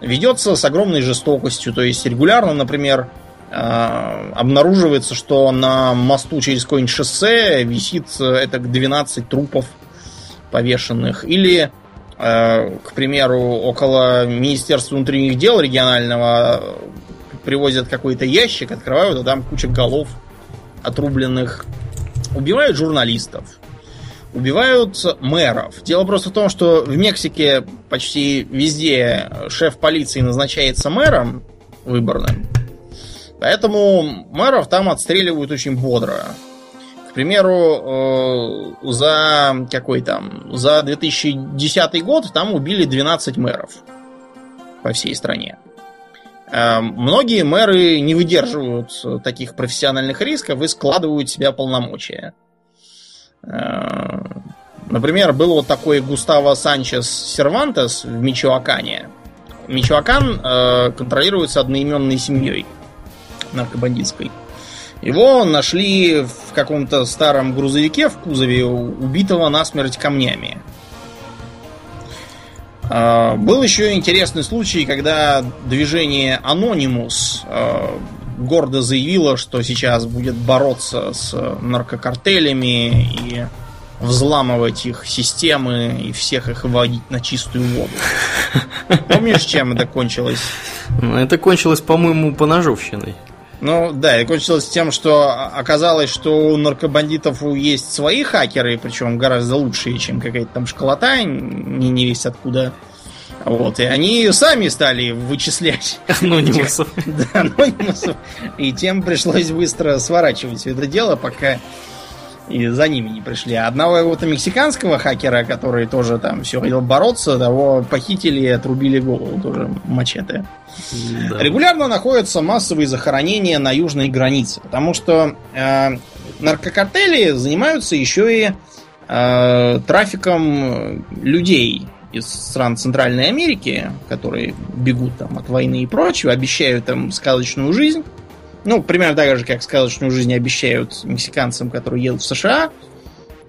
S2: ведется с огромной жестокостью. То есть регулярно, например, э, обнаруживается, что на мосту через какое-нибудь шоссе висит э, это 12 трупов повешенных. Или, э, к примеру, около Министерства внутренних дел регионального привозят какой-то ящик, открывают, а там куча голов отрубленных. Убивают журналистов. Убивают мэров. Дело просто в том, что в Мексике почти везде шеф полиции назначается мэром выборным. Поэтому мэров там отстреливают очень бодро. К примеру, э, за какой там, за 2010 год там убили 12 мэров по всей стране. Э, многие мэры не выдерживают таких профессиональных рисков и складывают в себя полномочия. Э, например, был вот такой Густаво Санчес Сервантес в Мичуакане. Мичуакан э, контролируется одноименной семьей наркобандитской. Его нашли в каком-то старом грузовике в кузове, убитого насмерть камнями. А, был еще интересный случай, когда движение Anonymous а, гордо заявило, что сейчас будет бороться с наркокартелями и взламывать их системы и всех их вводить на чистую воду. Помнишь, чем это кончилось?
S1: Ну, это кончилось, по-моему, поножовщиной.
S2: Ну да, и кончилось тем, что оказалось, что у наркобандитов есть свои хакеры, причем гораздо лучшие, чем какая-то там школота, не, не весь откуда. Вот, и они сами стали вычислять
S1: анонимусов.
S2: Да, анонимусов. И тем пришлось быстро сворачивать это дело, пока и за ними не пришли. А одного вот мексиканского хакера, который тоже там все хотел бороться, того похитили и отрубили голову тоже мачете. Да. Регулярно находятся массовые захоронения на южной границе, потому что э, наркокартели занимаются еще и э, трафиком людей из стран Центральной Америки, которые бегут там от войны и прочего, обещают им сказочную жизнь. Ну, примерно так же, как сказочную жизнь обещают мексиканцам, которые едут в США,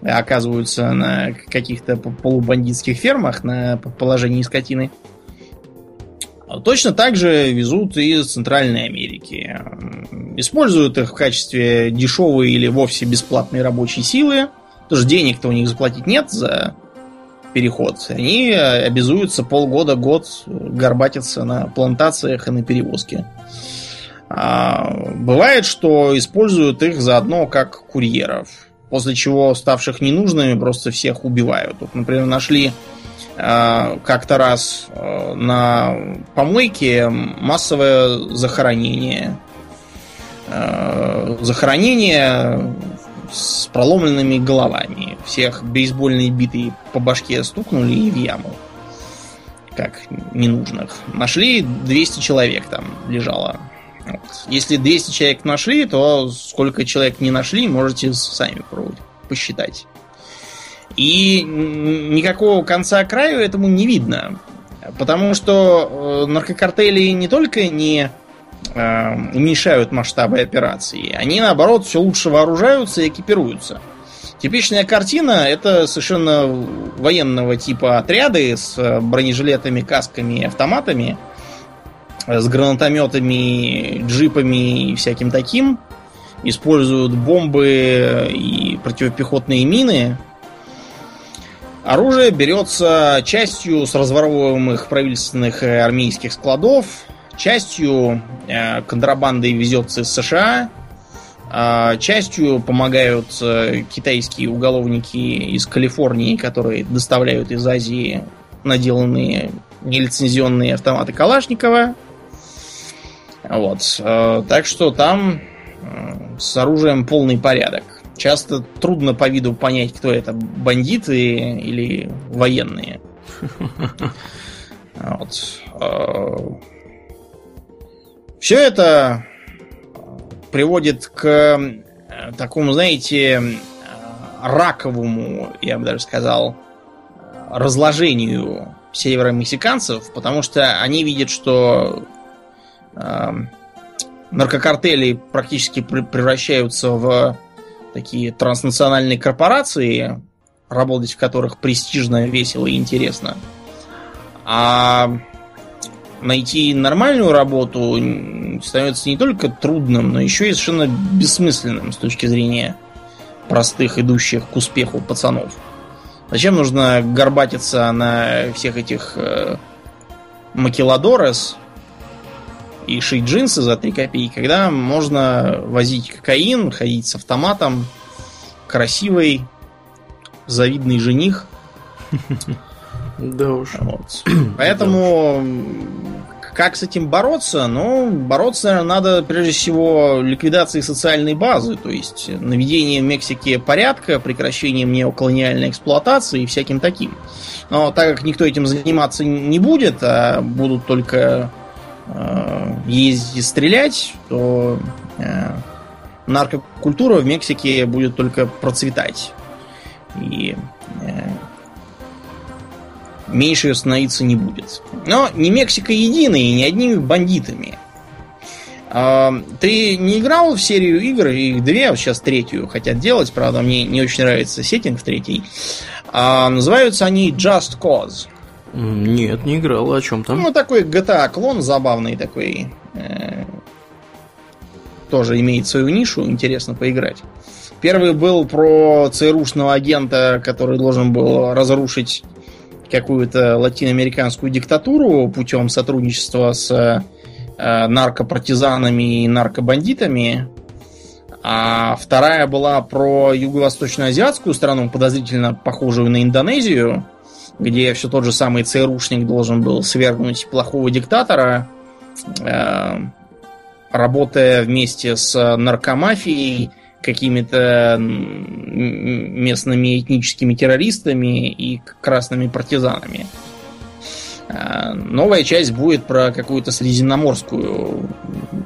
S2: оказываются на каких-то полубандитских фермах на положении скотины. Точно так же везут и из Центральной Америки. Используют их в качестве дешевой или вовсе бесплатной рабочей силы. Потому что денег-то у них заплатить нет за переход. Они обязуются полгода-год горбатиться на плантациях и на перевозке. А, бывает, что используют их заодно как курьеров. После чего ставших ненужными просто всех убивают. Вот, например, нашли а, как-то раз а, на помойке массовое захоронение. Захоронение с проломленными головами. Всех бейсбольные биты по башке стукнули и в яму. Как ненужных. Нашли 200 человек там лежало. Если 200 человек нашли, то сколько человек не нашли, можете сами пробовать посчитать. И никакого конца краю этому не видно. Потому что э, наркокартели не только не э, уменьшают масштабы операции, они наоборот все лучше вооружаются и экипируются. Типичная картина это совершенно военного типа отряды с бронежилетами, касками и автоматами, с гранатометами, джипами и всяким таким. Используют бомбы и противопехотные мины. Оружие берется частью с разворовываемых правительственных и армейских складов, частью э, контрабандой везется из США, а частью помогают э, китайские уголовники из Калифорнии, которые доставляют из Азии наделанные нелицензионные автоматы Калашникова. Вот. Э, так что там э, с оружием полный порядок. Часто трудно по виду понять, кто это, бандиты или военные. Вот. Э, Все это приводит к такому, знаете, раковому, я бы даже сказал, разложению северомексиканцев, потому что они видят, что наркокартели практически превращаются в такие транснациональные корпорации, работать в которых престижно, весело и интересно. А найти нормальную работу становится не только трудным, но еще и совершенно бессмысленным с точки зрения простых, идущих к успеху пацанов. Зачем нужно горбатиться на всех этих э, макеладорес и шить джинсы за 3 копейки, когда можно возить кокаин, ходить с автоматом, красивый, завидный жених.
S1: Да уж.
S2: Вот. Поэтому как с этим бороться? Ну, бороться, наверное, надо прежде всего ликвидацией социальной базы, то есть наведением в Мексике порядка, прекращением неоколониальной эксплуатации и всяким таким. Но так как никто этим заниматься не будет, а будут только э, ездить и стрелять, то э, наркокультура в Мексике будет только процветать. И э, меньше становиться не будет. Но не Мексика единая и не одними бандитами. А, ты не играл в серию игр, их две, вот сейчас третью хотят делать, правда, мне не очень нравится сеттинг в третьей. А, называются они Just Cause.
S1: Нет, не играл, о чем там?
S2: Ну, такой GTA-клон забавный такой. Э, тоже имеет свою нишу, интересно поиграть. Первый был про ЦРУшного агента, который должен был разрушить какую-то латиноамериканскую диктатуру путем сотрудничества с э, наркопартизанами и наркобандитами. А вторая была про юго-восточно-азиатскую страну, подозрительно похожую на Индонезию, где все тот же самый ЦРУшник должен был свергнуть плохого диктатора, э, работая вместе с наркомафией какими-то местными этническими террористами и красными партизанами. А, новая часть будет про какую-то средиземноморскую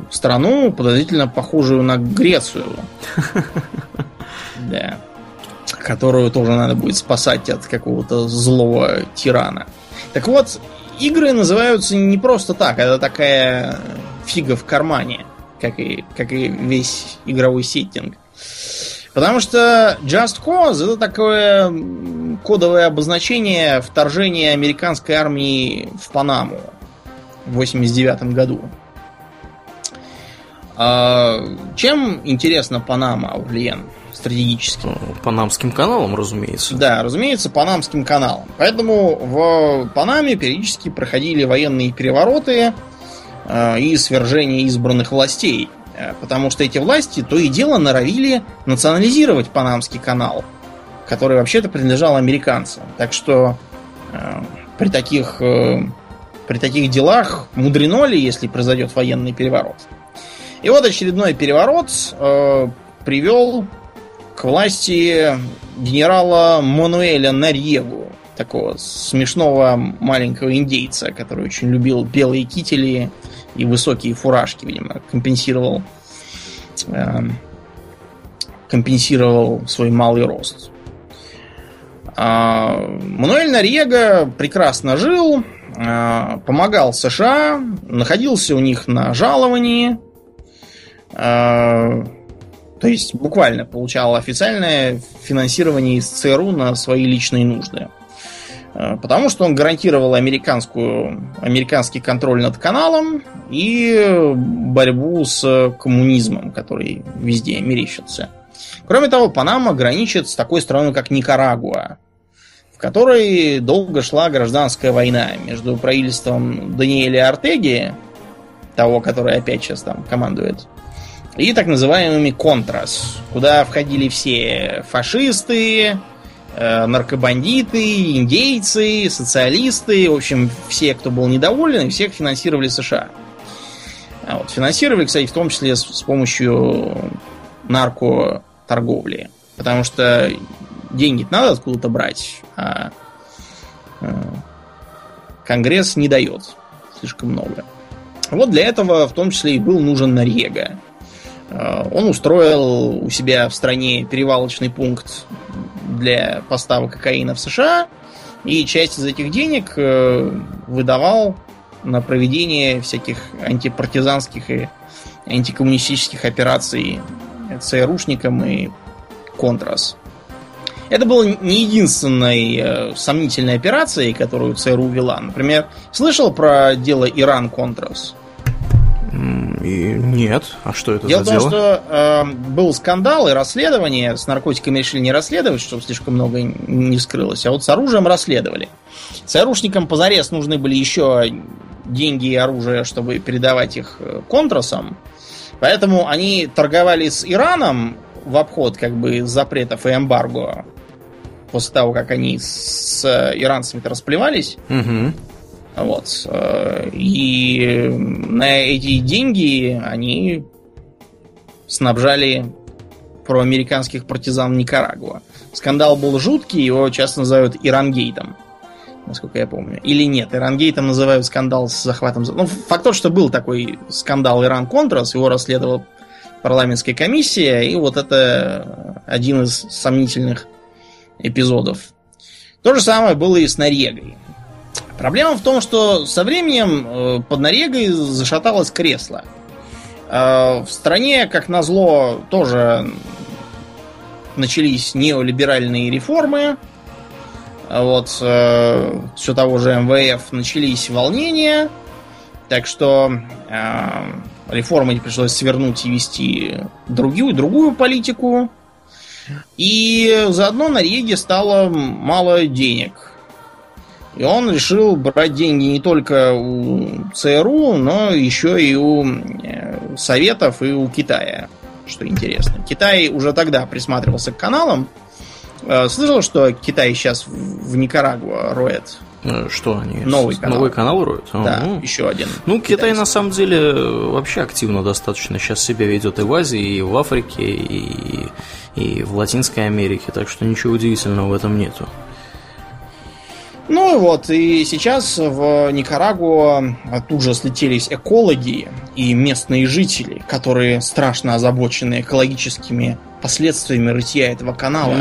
S2: страну, подозрительно похожую на Грецию. Да. Которую тоже надо будет спасать от какого-то злого тирана. Так вот, игры называются не просто так, это такая фига в кармане, как и, как и весь игровой сеттинг. Потому что Just Cause это такое кодовое обозначение вторжения американской армии в Панаму в 89 году. А чем интересна Панама, Аурлиен, стратегически? Ну,
S1: Панамским каналом, разумеется.
S2: Да, разумеется, Панамским каналом. Поэтому в Панаме периодически проходили военные перевороты э, и свержение избранных властей – Э, потому что эти власти то и дело норовили национализировать Панамский канал, который вообще-то принадлежал американцам. Так что э, при таких, при таких делах мудрено ли, если произойдет военный переворот. И вот очередной переворот э, привел власти генерала Мануэля Нарьегу, такого смешного маленького индейца, который очень любил белые кители и высокие фуражки, видимо, компенсировал э, компенсировал свой малый рост. А, Мануэль Нарега прекрасно жил, а, помогал США, находился у них на жаловании, а, то есть буквально получал официальное финансирование из ЦРУ на свои личные нужды. Э, потому что он гарантировал американскую, американский контроль над каналом и борьбу с коммунизмом, который везде мерещится. Кроме того, Панама граничит с такой страной, как Никарагуа, в которой долго шла гражданская война между правительством Даниэля Артеги, того, который опять сейчас там командует, и так называемыми контрас, куда входили все фашисты, э, наркобандиты, индейцы, социалисты, в общем, все, кто был недоволен, всех финансировали США. А вот, финансировали, кстати, в том числе с, с помощью наркоторговли. Потому что деньги надо откуда-то брать, а э, Конгресс не дает слишком много. Вот для этого в том числе и был нужен Норьега. Э, он устроил у себя в стране перевалочный пункт для поставок кокаина в США, и часть из этих денег э, выдавал на проведение всяких антипартизанских и антикоммунистических операций ЦРУшникам и Контрас. Это было не единственной э, сомнительной операцией, которую ЦРУ вела. Например, слышал про дело Иран-Контрас?
S1: И нет. А что это
S2: дело
S1: за
S2: в том, что э, был скандал и расследование. С наркотиками решили не расследовать, чтобы слишком много не вскрылось. А вот с оружием расследовали. ЦРУшникам позарез нужны были еще деньги и оружие, чтобы передавать их э, контрасам. Поэтому они торговали с Ираном в обход как бы запретов и эмбарго после того, как они с иранцами-то расплевались.
S1: Угу.
S2: Вот. И на эти деньги они снабжали проамериканских партизан Никарагуа. Скандал был жуткий, его часто называют Ирангейтом, насколько я помню. Или нет, Ирангейтом называют скандал с захватом... Ну, факт тот, что был такой скандал Иран-Контрас, его расследовала парламентская комиссия, и вот это один из сомнительных эпизодов. То же самое было и с Норегой. Проблема в том, что со временем э, под Норегой зашаталось кресло. Э, в стране, как назло, тоже начались неолиберальные реформы. Вот, э, все того же МВФ начались волнения. Так что реформы пришлось свернуть и вести другую, другую политику. И заодно на Реге стало мало денег. И он решил брать деньги не только у ЦРУ, но еще и у э, Советов и у Китая, что интересно. Китай уже тогда присматривался к каналам. Э, слышал, что Китай сейчас в Никарагуа роет
S1: э, что они?
S2: Новый канал.
S1: Новый канал роют?
S2: Да, ну. еще один.
S1: Ну, Китай на самом деле вообще активно достаточно сейчас себя ведет и в Азии, и в Африке, и, и в Латинской Америке, так что ничего удивительного в этом нету.
S2: Ну и вот, и сейчас в Никарагуа тут же слетелись экологи и местные жители, которые страшно озабочены экологическими последствиями рытья этого канала.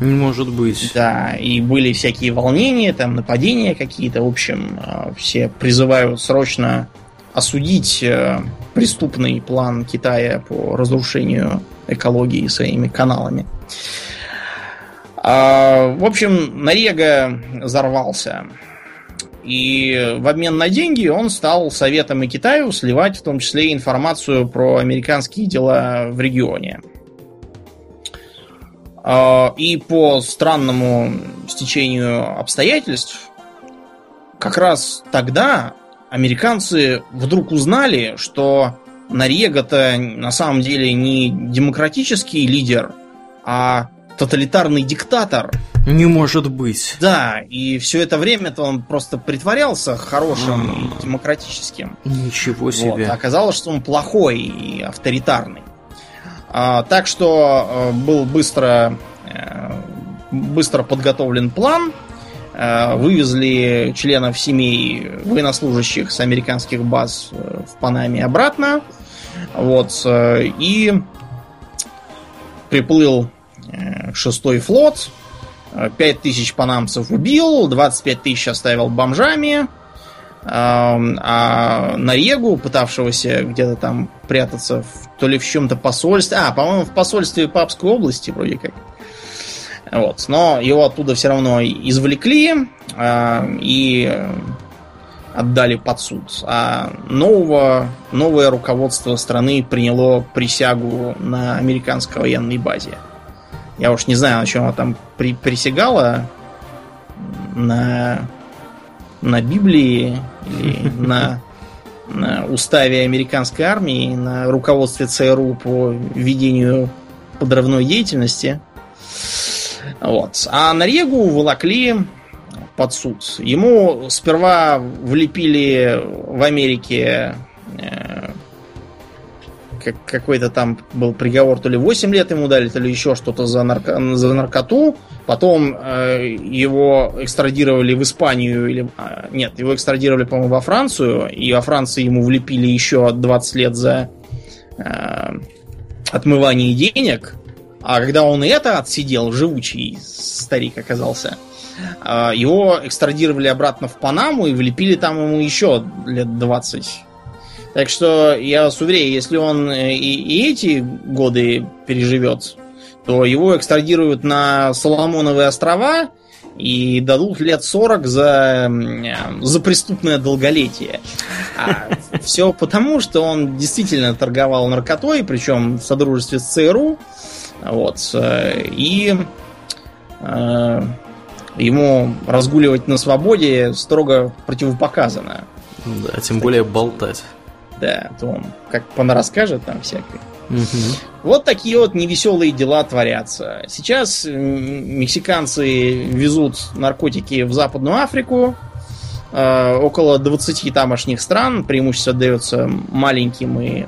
S1: Не может быть.
S2: Да, и были всякие волнения, там нападения какие-то. В общем, э, все призывают срочно осудить э, преступный план Китая по разрушению экологии своими каналами. А, в общем, Нарега взорвался. И в обмен на деньги он стал Советом и Китаю сливать в том числе информацию про американские дела в регионе. А, и по странному стечению обстоятельств, как раз тогда американцы вдруг узнали, что Нарега-то на самом деле не демократический лидер, а тоталитарный диктатор.
S1: Не может быть.
S2: Да, и все это время-то он просто притворялся хорошим и демократическим.
S1: Ничего себе. Вот,
S2: а оказалось, что он плохой и авторитарный. А, так что а, был быстро, а, быстро подготовлен план. А, вывезли членов семей военнослужащих с американских баз э, в Панаме обратно. Вот, и приплыл Э, шестой флот. 5000 панамцев убил, 25 тысяч оставил бомжами. А Нарегу, пытавшегося где-то там прятаться в, то ли в чем-то посольстве, а, по-моему, в посольстве Папской области вроде как. Вот. Но его оттуда все равно извлекли а, и отдали под суд. А нового, новое руководство страны приняло присягу на американской военной базе. Я уж не знаю, на чем она там при, присягала. На, на Библии или на, на уставе американской армии, на руководстве ЦРУ по ведению подрывной деятельности. Вот. А Нарегу волокли под суд. Ему сперва влепили в Америке э, как, какой-то там был приговор, то ли 8 лет ему дали, то ли еще что-то за, нарко, за наркоту. Потом э, его экстрадировали в Испанию или... Э, нет, его экстрадировали, по-моему, во Францию. И во Франции ему влепили еще 20 лет за э, отмывание денег. А когда он и это отсидел, живучий старик оказался, а, его экстрадировали обратно в Панаму и влепили там ему еще лет 20. Так что я вас уверяю, если он э, и, и эти годы переживет, то его экстрадируют на Соломоновые острова и дадут лет 40 за, за преступное долголетие. А все потому, что он действительно торговал наркотой, причем в содружестве с ЦРУ. Вот. Э, и э, ему разгуливать на свободе строго противопоказано.
S1: Да, тем более болтать.
S2: Да, то он как понарасскажет там всякое. Угу. Вот такие вот невеселые дела творятся. Сейчас мексиканцы везут наркотики в Западную Африку. Э, около 20 тамошних стран преимущество отдается маленьким и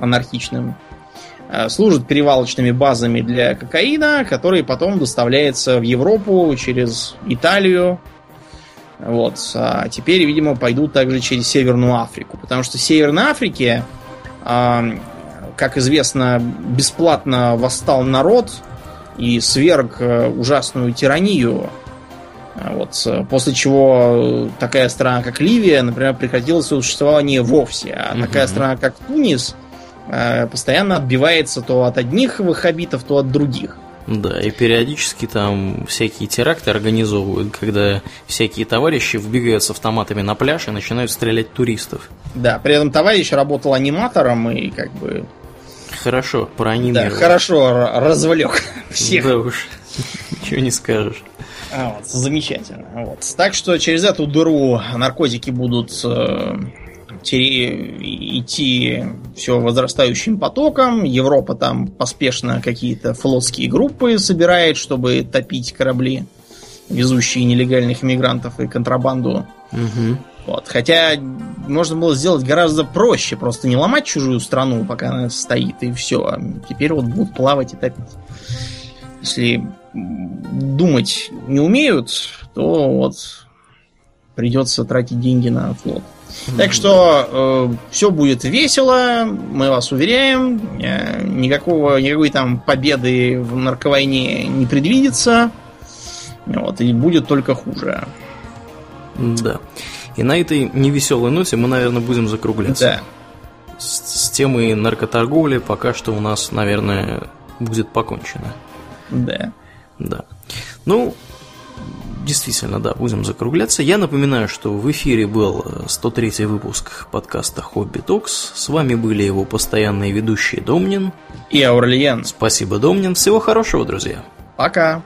S2: анархичным Э, служат перевалочными базами для кокаина, который потом доставляется в Европу через Италию. Вот. А теперь, видимо, пойдут также через Северную Африку. Потому что в Северной Африке, как известно, бесплатно восстал народ и сверг э, ужасную тиранию. Вот, после чего такая страна, как Ливия, например, прекратила свое существование вовсе. А угу. такая страна, как Тунис, Э, постоянно отбивается то от одних ваххабитов, то от других.
S1: Да, и периодически там всякие теракты организовывают, когда всякие товарищи вбегают с автоматами на пляж и начинают стрелять туристов.
S2: Да, при этом товарищ работал аниматором и как бы...
S1: Хорошо, проанимировал.
S2: Да, хорошо развлек всех.
S1: Да уж, ничего не скажешь.
S2: А, вот, замечательно. Вот. Так что через эту дыру наркотики будут э, идти все возрастающим потоком. Европа там поспешно какие-то флотские группы собирает, чтобы топить корабли, везущие нелегальных иммигрантов и контрабанду. Угу. Вот. Хотя можно было сделать гораздо проще, просто не ломать чужую страну, пока она стоит, и все. А теперь вот будут плавать и топить. Если думать не умеют, то вот придется тратить деньги на флот. Так что э, все будет весело, мы вас уверяем. Э, никакого, никакой там победы в нарковойне не предвидится. Вот, и будет только хуже.
S1: Да. И на этой невеселой ноте мы, наверное, будем закругляться. Да. С, с темой наркоторговли пока что у нас, наверное, будет покончено.
S2: Да.
S1: Да. Ну, действительно, да, будем закругляться. Я напоминаю, что в эфире был 103 э, выпуск подкаста Хобби Токс. С вами были его постоянные ведущие Домнин
S2: и Аурлиен.
S1: Спасибо, Домнин. Всего хорошего, друзья.
S2: Пока.